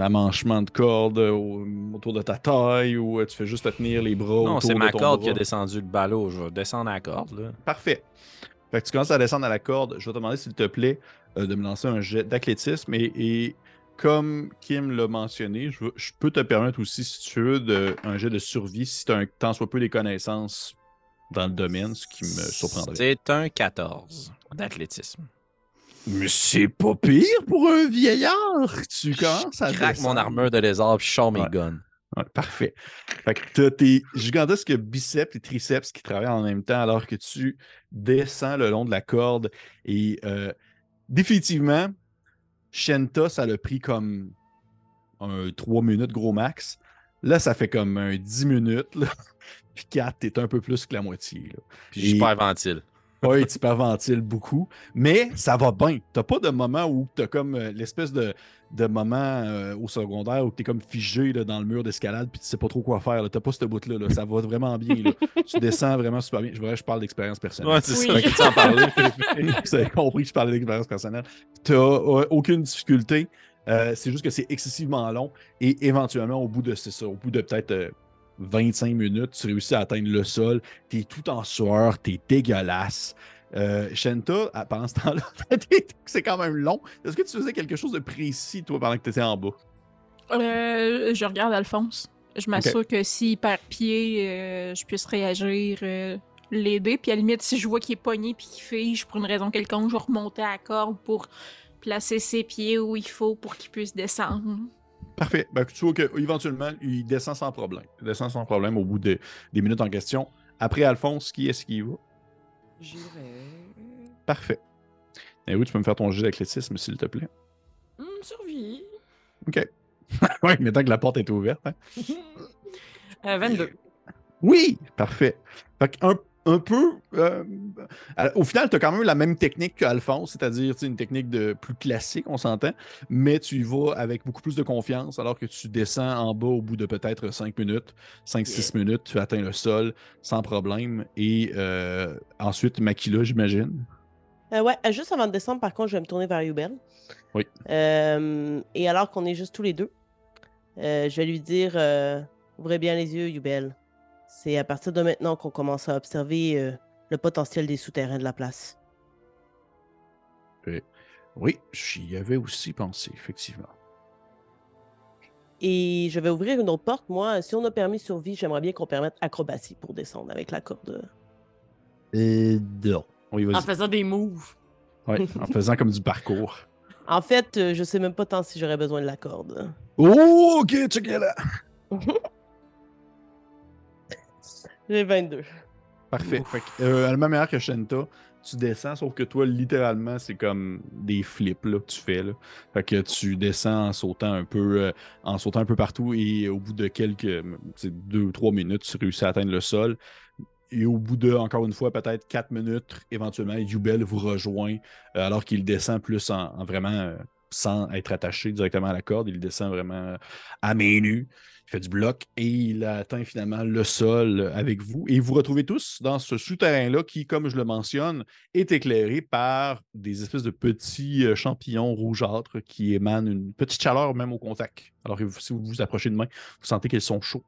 amanchement de corde au- autour de ta taille ou euh, tu fais juste te tenir les bras Non, c'est ma corde qui a descendu le ballot. Je vais descendre à la corde. Là. Parfait. Fait que tu commences à descendre à la corde. Je vais te demander, s'il te plaît, euh, de me lancer un jet d'athlétisme. Et, et comme Kim l'a mentionné, je, veux- je peux te permettre aussi, si tu veux, de, un jet de survie si tu as un tant soit peu des connaissances dans le domaine, ce qui me surprendrait. C'est un 14 d'athlétisme. Mais c'est pas pire pour un vieillard! Tu commences à Je craque mon armure de lézard puis je sors mes Ouais. guns. Ouais, parfait. Fait que t'as tes gigantesques biceps et triceps qui travaillent en même temps alors que tu descends le long de la corde. Et euh, définitivement, Shenta, ça l'a pris comme un 3 minutes gros max. Là, ça fait comme un 10 minutes. Là. Puis 4, t'es un peu plus que la moitié. Là. Puis Et- perds ventile. Oui, tu hyperventiles beaucoup, mais ça va bien. T'as pas de moment où t'as comme euh, l'espèce de, de moment euh, au secondaire où t'es comme figé là, dans le mur d'escalade puis tu sais pas trop quoi faire. T'as pas ce bout-là. là. Ça va vraiment bien. là. tu descends vraiment super bien. Je vrai, je parle d'expérience personnelle. Ouais, c'est Oui. ça. Que tu en parlais. Vous avez compris que je parlais d'expérience personnelle. Tu n'as aucune difficulté. Euh, c'est juste que c'est excessivement long. Et éventuellement, au bout de c'est ça, au bout de peut-être euh, 25 minutes, tu réussis à atteindre le sol. Tu es tout en sueur, tu es dégueulasse. Euh, Shenta, à- pendant ce temps-là, c'est quand même long. Est-ce que tu faisais quelque chose de précis, toi, pendant que tu étais en bas? Euh, je regarde Alphonse. Je m'assure que s'il perd pied, euh, je puisse réagir, euh, l'aider. Puis à la limite, si je vois qu'il est pogné puis qu'il fige pour une raison quelconque, je vais remonter à la corde pour placer ses pieds où il faut pour qu'il puisse descendre. Parfait. Ben, tu vois qu'éventuellement, il descend sans problème. Il descend sans problème au bout de- des minutes en question. Après Alphonse, qui est-ce qui y va? J'irai. Parfait. Et oui, tu peux me faire ton jet d'athlétisme, s'il te plaît. Hum, survie. OK. oui, maintenant que la porte est ouverte. hein. Euh, 22. Oui, parfait. Fait un, un peu. euh, au final, tu as quand même la même technique qu'Alphonse, c'est-à-dire une technique de plus classique, on s'entend, mais tu y vas avec beaucoup plus de confiance alors que tu descends en bas au bout de peut-être 5 minutes, 5-6 minutes, tu atteins le sol sans problème. Et euh, ensuite, Makila, j'imagine. Euh, ouais, juste avant de descendre, par contre, je vais me tourner vers Yubel. Oui. Et alors qu'on est juste tous les deux, je vais lui dire Ouvrez bien les yeux, Yubel. C'est à partir de maintenant qu'on commence à observer euh, le potentiel des souterrains de la place. Oui, j'y avais aussi pensé, effectivement. Et je vais ouvrir une autre porte. Moi, si on a permis survie, j'aimerais bien qu'on permette acrobatie pour descendre avec la corde. Et non. Oui, En faisant des moves. Ouais, en faisant comme du parcours. En fait, euh, je sais même pas tant si j'aurais besoin de la corde. Oh, ok, check it là. J'ai 22. Parfait. Fait que, euh, à la même manière que Shenta, tu descends, sauf que toi, littéralement, c'est comme des flips là, que tu fais. Là. Fait que tu descends en sautant un peu, euh, en sautant un peu partout et au bout de quelques tu sais, deux ou trois minutes, tu réussis à atteindre le sol. Et au bout de, encore une fois, peut-être quatre minutes, éventuellement, Yubel vous rejoint euh, alors qu'il descend plus en, en vraiment euh, sans être attaché directement à la corde. Il descend vraiment euh, à main nue. Il fait du bloc et il atteint finalement le sol avec vous. Et vous retrouvez tous dans ce souterrain-là qui, comme je le mentionne, est éclairé par des espèces de petits euh, champignons rougeâtres qui émanent une petite chaleur même au contact. Alors que si vous vous approchez de main, vous sentez qu'ils sont chauds.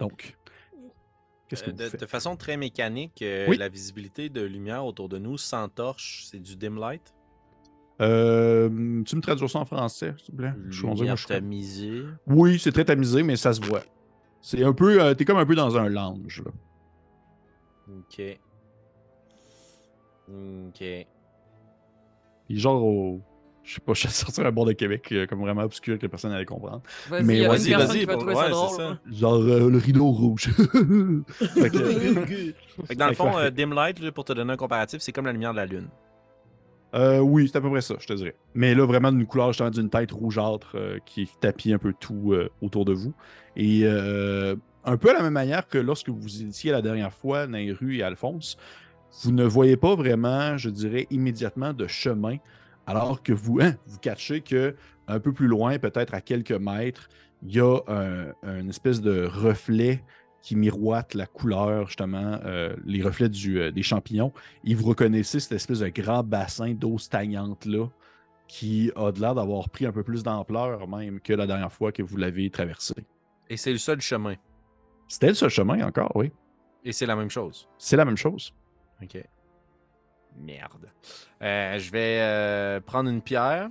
Donc, qu'est-ce que Euh, vous de, de façon très mécanique, euh, Oui. la visibilité de lumière autour de nous sans torche, c'est du dim light? Euh, tu me traduis ça en français, s'il te plaît? Lumière je suis- tamisée. Oui, c'est très tamisé, mais ça se voit. C'est un peu. euh, T'es comme un peu dans un lounge. Là. Ok. Ok. Puis genre au. Je sais pas, je suis sorti un bord de Québec euh, comme vraiment obscur que personne n'allait comprendre. Vas-y, Mais vas-y, vas-y, va ouais, c'est ça. Genre euh, le rideau rouge. Fait que- Fait que dans le fond, euh, dim light, là, pour te donner un comparatif, c'est comme la lumière de la lune. Euh, oui, c'est à peu près ça, je te dirais. Mais là, vraiment d'une couleur, justement, d'une tête rougeâtre euh, qui tapit un peu tout euh, autour de vous. Et un peu à la même manière que lorsque vous étiez la dernière fois, Nairu et Alphonse, vous ne voyez pas vraiment, je dirais, immédiatement de chemin, alors que vous, hein, vous catchez que un peu plus loin, peut-être à quelques mètres, il y a un, un espèce de reflet qui miroite la couleur, justement, euh, les reflets du, euh, des champignons. Et vous reconnaissez cette espèce de grand bassin d'eau stagnante-là qui a de l'air d'avoir pris un peu plus d'ampleur même que la dernière fois que vous l'avez traversé. Et c'est le seul chemin. C'était le seul chemin encore, oui. Et c'est la même chose. C'est la même chose. OK. Merde. Euh, je vais prendre une pierre.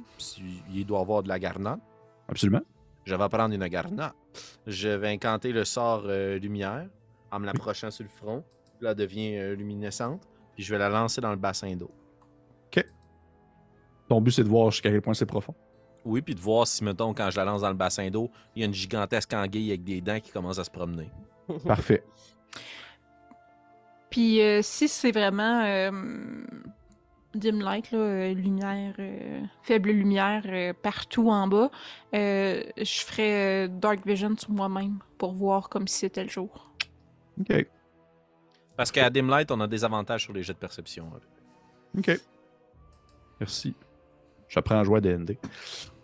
Il doit y avoir de la garnotte. Absolument. Je vais prendre une garnotte. Je vais incanter le sort euh, lumière en me l'approchant sur le front. Là, elle devient euh, luminescente. Puis je vais la lancer dans le bassin d'eau. Ton but, c'est de voir jusqu'à quel point c'est profond. Oui, puis de voir si, mettons, quand je la lance dans le bassin d'eau, il y a une gigantesque anguille avec des dents qui commence à se promener. Parfait. Puis euh, si c'est vraiment euh, dim light, là, euh, lumière, euh, faible lumière euh, partout en bas, euh, je ferais euh, dark vision sur moi-même pour voir comme si c'était le jour. OK. Parce qu'à Dim Light, on a des avantages sur les jets de perception. OK. Merci. J'apprends à jouer à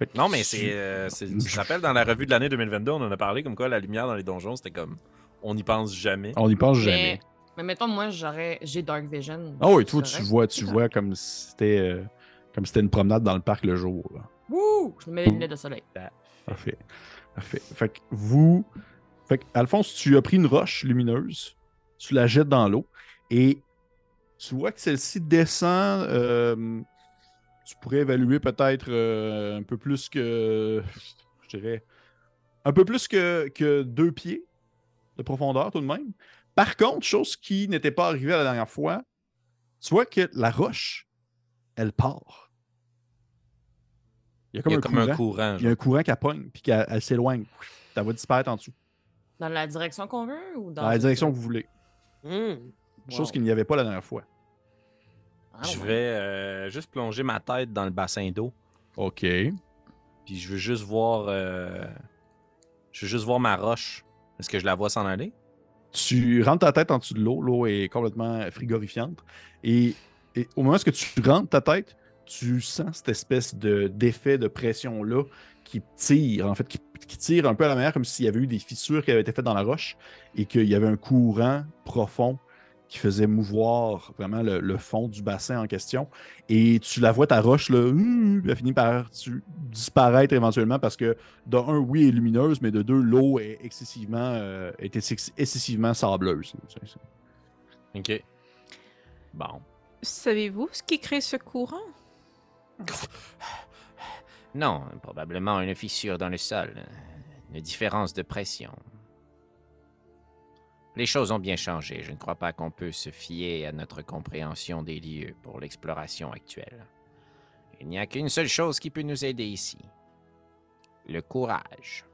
que Non, mais c'est. euh, te rappelles, dans la revue de l'année 2022, on en a parlé comme quoi la lumière dans les donjons, c'était comme. On n'y pense jamais. On n'y pense Mais, jamais. mais mettons, moi, j'aurais, j'ai Dark Vision. Ah oui, toi, tu vois, tu vois comme si c'était euh, comme si c'était une promenade dans le parc le jour. là. Wouh! Je me mets les lunettes de soleil. Parfait. Parfait. Fait que vous. Fait que, Alphonse, tu as pris une roche lumineuse, tu la jettes dans l'eau et tu vois que celle-ci descend. euh, tu pourrais évaluer peut-être euh, un peu plus que. Je dirais. Un peu plus que, que deux pieds de profondeur tout de même. Par contre, chose qui n'était pas arrivée la dernière fois, tu vois que la roche, elle part. Il y a comme, Il y a un, comme courant. un courant. Il y a un courant qui pogne, puis qu'elle elle s'éloigne. Ça va disparaître en dessous. Dans la direction qu'on veut ou dans, Dans la direction que vous voulez. Hmm. Chose Wow. qu'il n'y avait pas la dernière fois. Ah, Je ouais. vais euh, juste plonger ma tête dans le bassin d'eau. OK. Puis je veux juste voir. euh, Je veux juste voir ma roche. Est-ce que je la vois s'en aller? Tu rentres ta tête en dessous de l'eau. L'eau est complètement frigorifiante. Et, au moment où tu rentres ta tête, tu sens cette espèce de, d'effet de pression-là qui tire, en fait, qui, qui tire un peu à la mer, comme s'il y avait eu des fissures qui avaient été faites dans la roche et qu'il y avait un courant profond qui faisait mouvoir vraiment le, le fond du bassin en question. Et tu la vois, ta roche, là, hum, elle finit par tu- disparaître éventuellement parce que, de un, oui, elle est lumineuse, mais de deux, l'eau est excessivement, euh, est ex- excessivement sableuse. Ok. Bon. Savez-vous ce qui crée ce courant? Non, probablement une fissure dans le sol, une différence de pression. Les choses ont bien changé. Je ne crois pas qu'on peut se fier à notre compréhension des lieux pour l'exploration actuelle. Il n'y a qu'une seule chose qui peut nous aider ici. Le courage.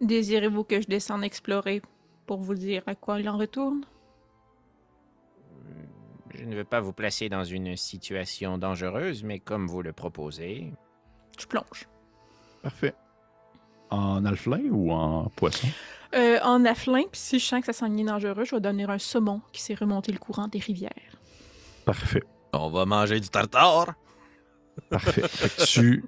Désirez-vous que je descende explorer pour vous dire à quoi il en retourne? Je ne veux pas vous placer dans une situation dangereuse, mais comme vous le proposez, Je plonge. Parfait. En alflin ou en poisson? Euh, en afflin, puis si je sens que ça s'en est dangereux, je vais donner un saumon qui s'est remonté le courant des rivières. Parfait. On va manger du tartare. Parfait. Fait que tu.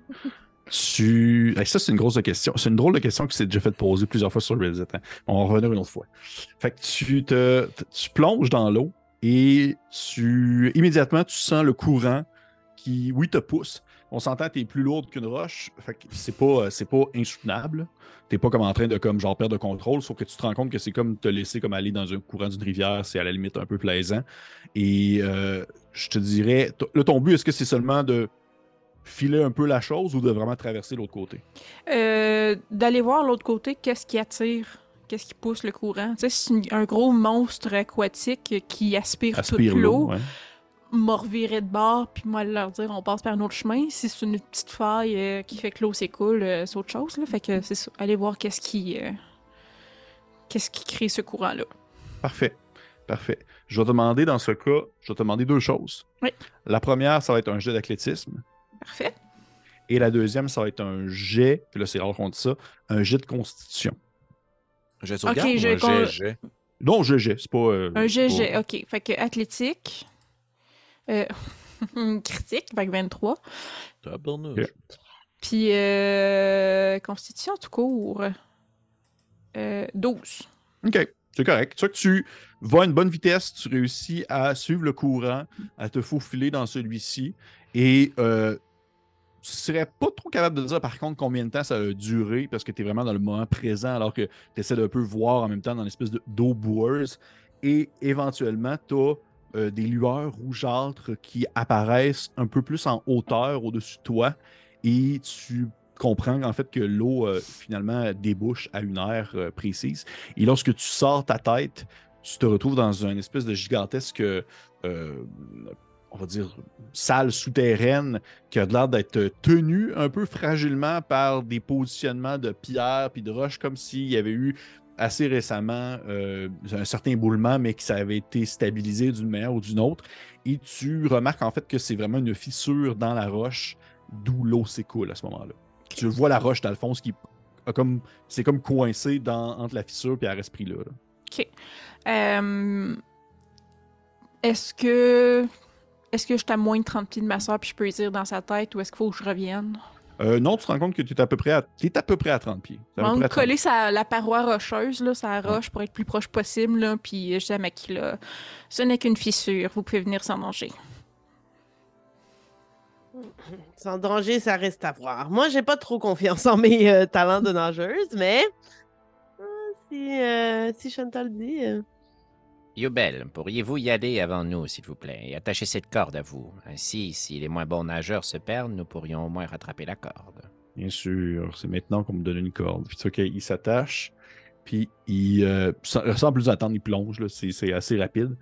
Tu. Hey, ça, c'est une grosse question. C'est une drôle de question qui s'est déjà fait poser plusieurs fois sur Reddit. hein. On va en revenir une autre fois. Fait que tu te. Tu plonges dans l'eau et tu. Immédiatement, tu sens le courant qui, oui, te pousse. On s'entend, t'es plus lourde qu'une roche. Fait que c'est pas, c'est pas insoutenable. T'es pas comme en train de comme genre perdre de contrôle, sauf que tu te rends compte que c'est comme te laisser comme aller dans un courant d'une rivière, c'est à la limite un peu plaisant. Et euh, je te dirais, là, ton but, est-ce que c'est seulement de filer un peu la chose ou de vraiment traverser l'autre côté? Euh, D'aller voir l'autre côté, qu'est-ce qui attire, qu'est-ce qui pousse le courant? Tu sais, c'est un gros monstre aquatique qui aspire, Aspire toute l'eau. l'eau. ouais. M'a reviré de bord, puis moi leur dire on passe par un autre chemin. Si c'est une petite faille euh, qui fait que l'eau s'écoule, euh, c'est autre chose. Là. Fait que c'est ça. Allez voir qu'est-ce qui, euh, qu'est-ce qui crée ce courant-là. Parfait. Parfait. Je vais te demander dans ce cas, je vais te demander deux choses. Oui. La première, ça va être un jet d'athlétisme. Parfait. Et la deuxième, ça va être un jet, puis là, c'est rare qu'on dit ça, un jet de constitution. J'ai sauvegarde Ok, ou je un con- jet? Non, GG, c'est pas. euh, Un GG, pas- ok. Fait que athlétique. Euh, critique, fait que 23. Tabarnouche. Puis euh, constitution tout court. Euh, 12. OK, c'est correct. Tu vois que tu vas à une bonne vitesse, tu réussis à suivre le courant, à te faufiler dans celui-ci. Et euh, tu serais pas trop capable de dire par contre combien de temps ça a duré parce que tu es vraiment dans le moment présent alors que tu essaies d'un peu voir en même temps dans l'espèce de- d'eau boueuse. Et éventuellement, tu as des lueurs rougeâtres qui apparaissent un peu plus en hauteur au-dessus de toi. Et tu comprends en fait que l'eau euh, finalement débouche à une aire euh, précise. Et lorsque tu sors ta tête, tu te retrouves dans une espèce de gigantesque, euh, on va dire, salle souterraine qui a l'air d'être tenue un peu fragilement par des positionnements de pierres puis de roches, comme s'il y avait eu assez récemment euh, un certain éboulement, mais que ça avait été stabilisé d'une manière ou d'une autre. Et tu remarques en fait que c'est vraiment une fissure dans la roche d'où l'eau s'écoule à ce moment-là. Tu vois la roche d'Alphonse qui a comme c'est comme coincé dans, entre la fissure et pris là. là. OK. Euh, est-ce que. Est-ce que je suis à moins de 30 pieds de ma soeur puis je peux y dire dans sa tête ou est-ce qu'il faut que je revienne? Euh, non, tu te rends compte que tu es à peu près à, t'es à peu près à 30 pieds. On 30 coller sa, la paroi rocheuse, là, sa roche pour être plus proche possible, là, puis je dis à Makila, ce n'est qu'une fissure, vous pouvez venir sans danger. Sans danger, ça reste à voir. Moi, j'ai pas trop confiance en mes euh, talents de nageuse, mais euh, si, euh, si Chantal dit. Yubel, pourriez-vous y aller avant nous, s'il vous plaît, et attacher cette corde à vous? Ainsi, si les moins bons nageurs se perdent, nous pourrions au moins rattraper la corde. Bien sûr, c'est maintenant qu'on me donne une corde. Puis s'attache, puis il, euh, sans, sans plus attendre, il plonge, c'est assez rapide.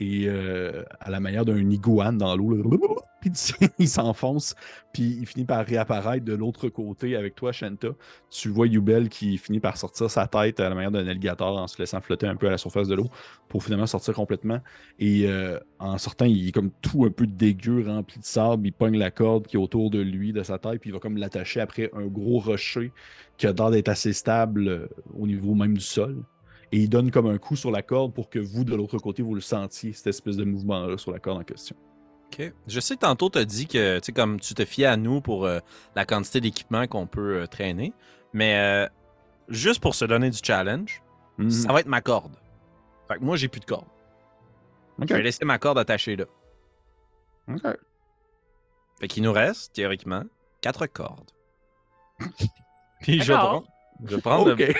Et euh, à la manière d'un iguane dans l'eau, puis il s'enfonce, puis il finit par réapparaître de l'autre côté avec toi, Shanta. Tu vois Yubel qui finit par sortir sa tête à la manière d'un alligator en se laissant flotter un peu à la surface de l'eau pour finalement sortir complètement. Et euh, en sortant, il est comme tout un peu dégueu, rempli de sable. Il pogne la corde qui est autour de lui, de sa tête, puis il va comme l'attacher après un gros rocher qui a l'air d'être assez stable euh, au niveau même du sol. Et il donne comme un coup sur la corde pour que vous, de l'autre côté, vous le sentiez, cette espèce de mouvement-là sur la corde en question. OK. Je sais que tantôt, tu as dit que, tu sais, comme tu te fiais à nous pour euh, la quantité d'équipement qu'on peut euh, traîner, mais euh, juste pour se donner du challenge, Mhm. ça va être ma corde. Fait que moi, j'ai plus de corde. Ok. Je vais laisser ma corde attachée là. Ok. Fait qu'il nous reste, théoriquement, quatre cordes. Puis je vais Prendre, je vais prendre, le- Ok.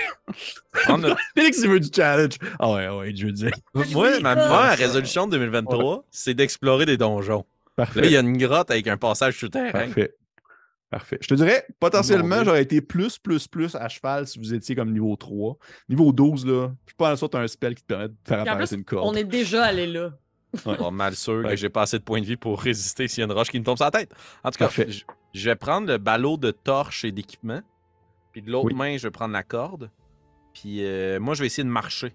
prendre le- Félix, il veut du challenge. Ah ouais, ah ouais, je veux dire. Moi, ma, moi, ma résolution de 2023, c'est d'explorer des donjons. Parfait. Là, il y a une grotte avec un passage souterrain. Parfait. Parfait. Je te dirais, potentiellement, j'aurais été plus, plus, plus à cheval si vous étiez comme niveau 3. Niveau 12, là, je suis pas en sorte un spell qui te permet de faire apparaître plus, une corde. on est déjà allé là. Pas mal sûr Ouais. que j'ai pas assez de points de vie pour résister s'il y a une roche qui me tombe sur la tête. En tout cas, Parfait. je, je vais prendre le ballot de torches et d'équipement. Puis de l'autre Oui. main, je vais prendre la corde. Puis euh, moi, je vais essayer de marcher.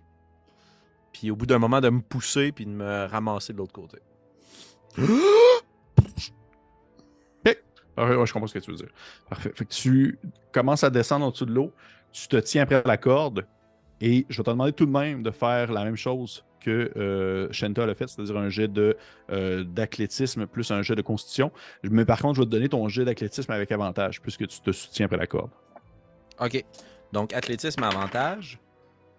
Puis au bout d'un moment, de me pousser puis de me ramasser de l'autre côté. Ouais, ouais, je comprends ce que tu veux dire. Parfait. Fait que tu commences à descendre en dessous de l'eau, tu te tiens après la corde, et je vais te demander tout de même de faire la même chose que euh, Shanta l'a fait, c'est-à-dire un jet euh, d'athlétisme plus un jet de constitution. Mais par contre, je vais te donner ton jet d'athlétisme avec avantage, puisque tu te soutiens après la corde. OK. Donc, athlétisme avantage.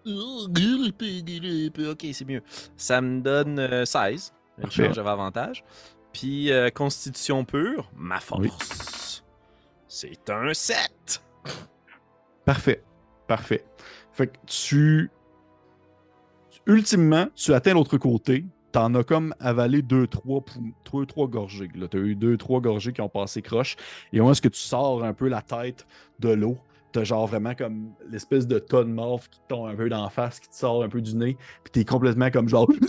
OK, c'est mieux. Ça me donne euh, 16. Une Parfait. chance, j'avais avantage. Puis, euh, constitution pure, ma force. C'est un 7. Parfait. Parfait. Fait que tu. Ultimement, tu atteins l'autre côté. T'en as comme avalé deux, trois, pou- trois, trois gorgées. Là. T'as eu deux, trois gorgées qui ont passé croche. Et au moment où tu sors un peu la tête de l'eau, t'as genre vraiment comme l'espèce de tas de morve qui tombe un peu d'en face, qui te sort un peu du nez. Puis t'es complètement comme genre.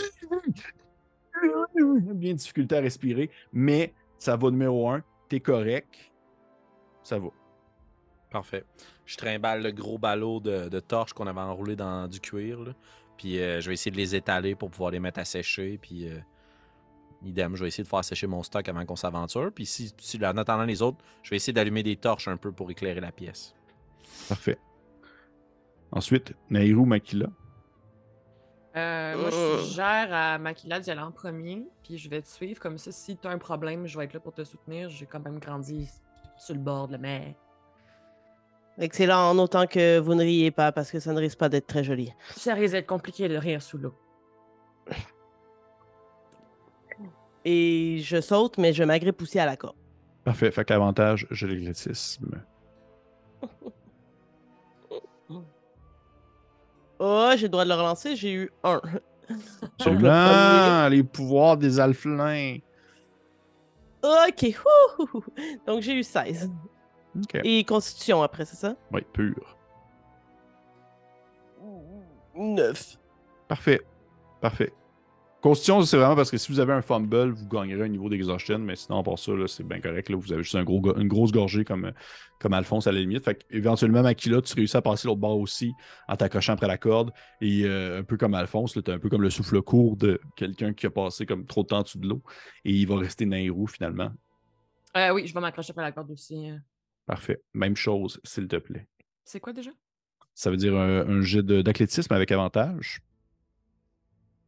Bien de difficulté à respirer. Mais ça va numéro un. T'es correct. Ça va. Parfait. Je trimballe le gros ballot de, de torches qu'on avait enroulé dans du cuir. Puis, euh, je vais essayer de les étaler pour pouvoir les mettre à sécher. Puis, euh, idem, je vais essayer de faire sécher mon stock avant qu'on s'aventure. Puis, si, si, en attendant les autres, je vais essayer d'allumer des torches un peu pour éclairer la pièce. Parfait. Ensuite, Nairou Makila. Euh, moi, je suggère à Makila d'y aller en premier, puis je vais te suivre. Comme ça, si tu as un problème, je vais être là pour te soutenir. J'ai quand même grandi sur le bord de la mer. Excellent, en autant que vous ne riez pas, parce que ça ne risque pas d'être très joli. Ça risque d'être compliqué de rire sous l'eau. Et je saute, mais je m'agrippe aussi à la corde. Parfait. Fait que l'avantage, je Oh, j'ai le droit de le relancer, j'ai eu un. Absolument. Les pouvoirs des alflins. Ok, wouhou. donc j'ai eu 16. Ok. Et constitution après, c'est ça? Oui, pur. 9. Parfait. Parfait. Constitution, c'est vraiment parce que si vous avez un fumble, vous gagnerez un niveau d'exhaustion, mais sinon, part ça, c'est bien correct. Là, vous avez juste un gros, go- une grosse gorgée comme, euh, comme Alphonse à la limite. Fait éventuellement, Makila, tu réussis à passer l'autre bord aussi en t'accrochant après la corde. Et euh, un peu comme Alphonse, tu un peu comme le souffle court de quelqu'un qui a passé comme trop de temps en dessous de l'eau. Et il va rester dans les roues finalement. Euh, oui, je vais m'accrocher après la corde aussi. euh. Parfait. Même chose, s'il te plaît. C'est quoi déjà? Ça veut dire un, un jet d'athlétisme avec avantage.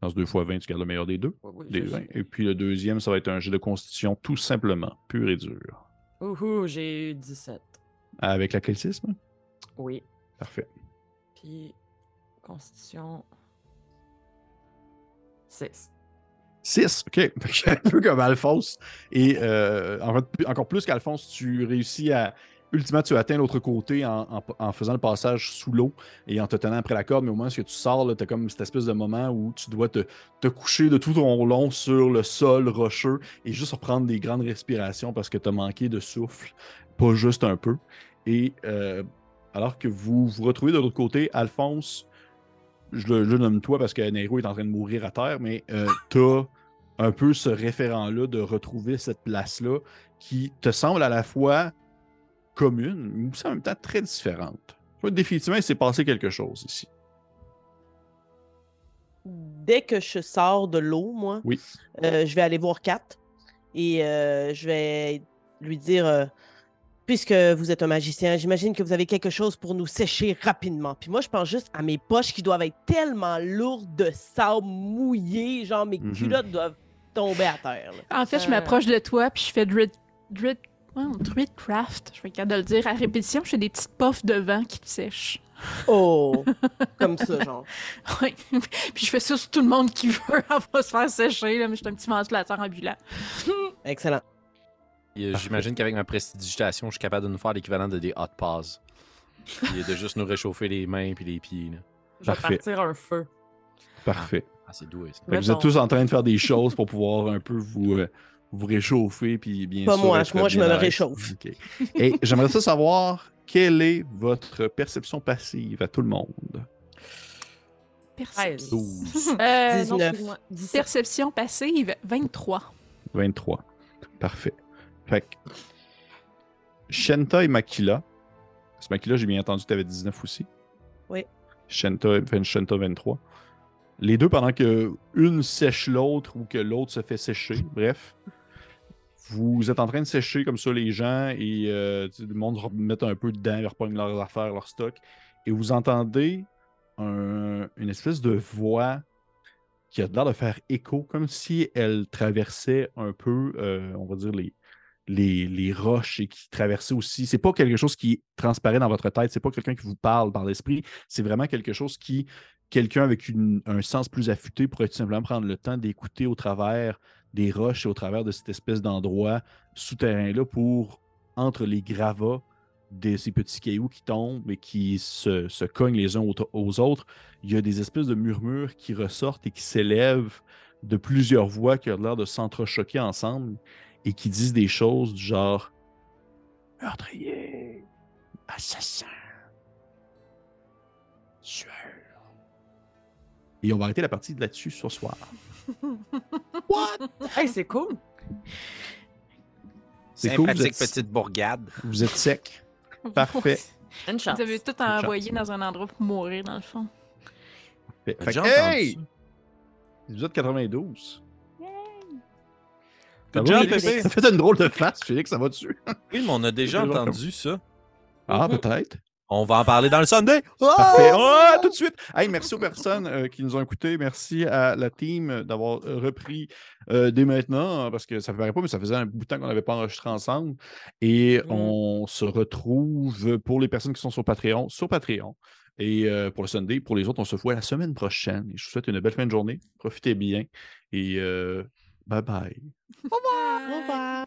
Dans ce 2 x 20, tu gardes le meilleur des deux. Des je- 20. Et puis le deuxième, ça va être un jet de constitution, tout simplement, pur et dur. Ouhou, j'ai eu 17. Avec l'athlétisme? Oui. Parfait. Puis, constitution. 6. 6, ok. Un peu comme Alphonse. Et euh, en fait, encore plus qu'Alphonse, tu réussis à. Ultimement, tu atteins l'autre côté en, en- faisant le passage sous l'eau et en te tenant après la corde. Mais au moment où tu sors, tu as comme cette espèce de moment où tu dois te, te coucher de tout ton long sur le sol rocheux et juste reprendre des grandes respirations parce que tu as manqué de souffle, pas juste un peu. Et euh, alors que vous vous retrouvez de l'autre côté, Alphonse, je le, nomme toi parce que Nero est en train de mourir à terre, mais euh, t'as un peu ce référent-là de retrouver cette place-là qui te semble à la fois commune, mais aussi en même temps très différente. Tu vois, définitivement, il s'est passé quelque chose ici. Dès que je sors de l'eau, moi, Oui. euh, je vais aller voir Kat et euh, je vais lui dire euh, Puisque vous êtes un magicien, j'imagine que vous avez quelque chose pour nous sécher rapidement. Puis moi, je pense juste à mes poches qui doivent être tellement lourdes de sable mouillé, genre mes Mhm. culottes doivent tomber à terre. là. En fait, je m'approche de toi, puis je fais Druid... Druid... ouais, Druidcraft. Je vais être capable de le dire à répétition. Je fais des petites puffs de vent qui te sèchent. Oh, comme ça, genre. Oui. puis je fais ça sur tout le monde qui veut. Elle va se faire sécher, là, mais je suis un petit ventilateur ambulant. Excellent. Euh, J'imagine qu'avec ma prestidigitation, je suis capable de nous faire l'équivalent de des hot paws. Et de juste nous réchauffer les mains puis les pieds. là. Je vais Parfait. partir un feu. Parfait. Ah, c'est doué. ça. Fait que vous êtes tous en train de faire des choses pour pouvoir un peu vous, euh, vous réchauffer, puis bien Pas sûr. moi, être moi, je me réchauffe. Et j'aimerais ça savoir quelle est votre perception passive à tout le monde? Perception. 12. Euh, non, 19. excuse-moi, 17. Perception passive, 23. 23. Parfait. Fait que. Shenta et Makila. Parce que Makila, j'ai bien entendu que tu avais 19 aussi. Oui. Shenta, Shenta 23. Les deux, pendant que une sèche l'autre ou que l'autre se fait sécher, bref. Vous êtes en train de sécher comme ça les gens et euh, le monde remet un peu dedans, ils reprennent leurs affaires, leur stock. Et vous entendez un- une espèce de voix qui a l'air de faire écho, comme si elle traversait un peu, euh, on va dire, les, les, les roches et qui traversait aussi. C'est pas quelque chose qui transparaît dans votre tête, c'est pas quelqu'un qui vous parle par l'esprit, c'est vraiment quelque chose qui, quelqu'un avec un sens plus affûté pourrait tout simplement prendre le temps d'écouter au travers des roches au travers de cette espèce d'endroit souterrain-là pour, entre les gravats de ces petits cailloux qui tombent et qui se, se cognent les uns aux, autres, il y a des espèces de murmures qui ressortent et qui s'élèvent de plusieurs voix qui ont l'air de s'entrechoquer ensemble et qui disent des choses du genre meurtrier, assassin, tueur. Et on va arrêter la partie de là-dessus ce soir. Hey, c'est cool. C'est cool, vous êtes, petite bourgade. vous êtes sec. Parfait. Une chance. Vous avez tout envoyé dans un endroit pour mourir, dans le fond. Fait, fait hey! ça? Vous êtes 92. T'as Ça va? Félix? Ça fait une drôle de face, Félix, ça va dessus? Oui, mais on a déjà entendu ça. Ah, Mhm. peut-être. On va en parler dans le Sunday. Parfait. Ah, tout de suite. Hey, merci aux personnes euh, qui nous ont écoutés. Merci à la team d'avoir euh, repris euh, dès maintenant, parce que ça ne paraît pas, mais ça faisait un bout de temps qu'on n'avait pas enregistré ensemble. Et Mm. on se retrouve pour les personnes qui sont sur Patreon, sur Patreon. Et euh, pour le Sunday, pour les autres, on se voit la semaine prochaine. Et je vous souhaite une belle fin de journée. Profitez bien. Et euh, bye bye. Au revoir.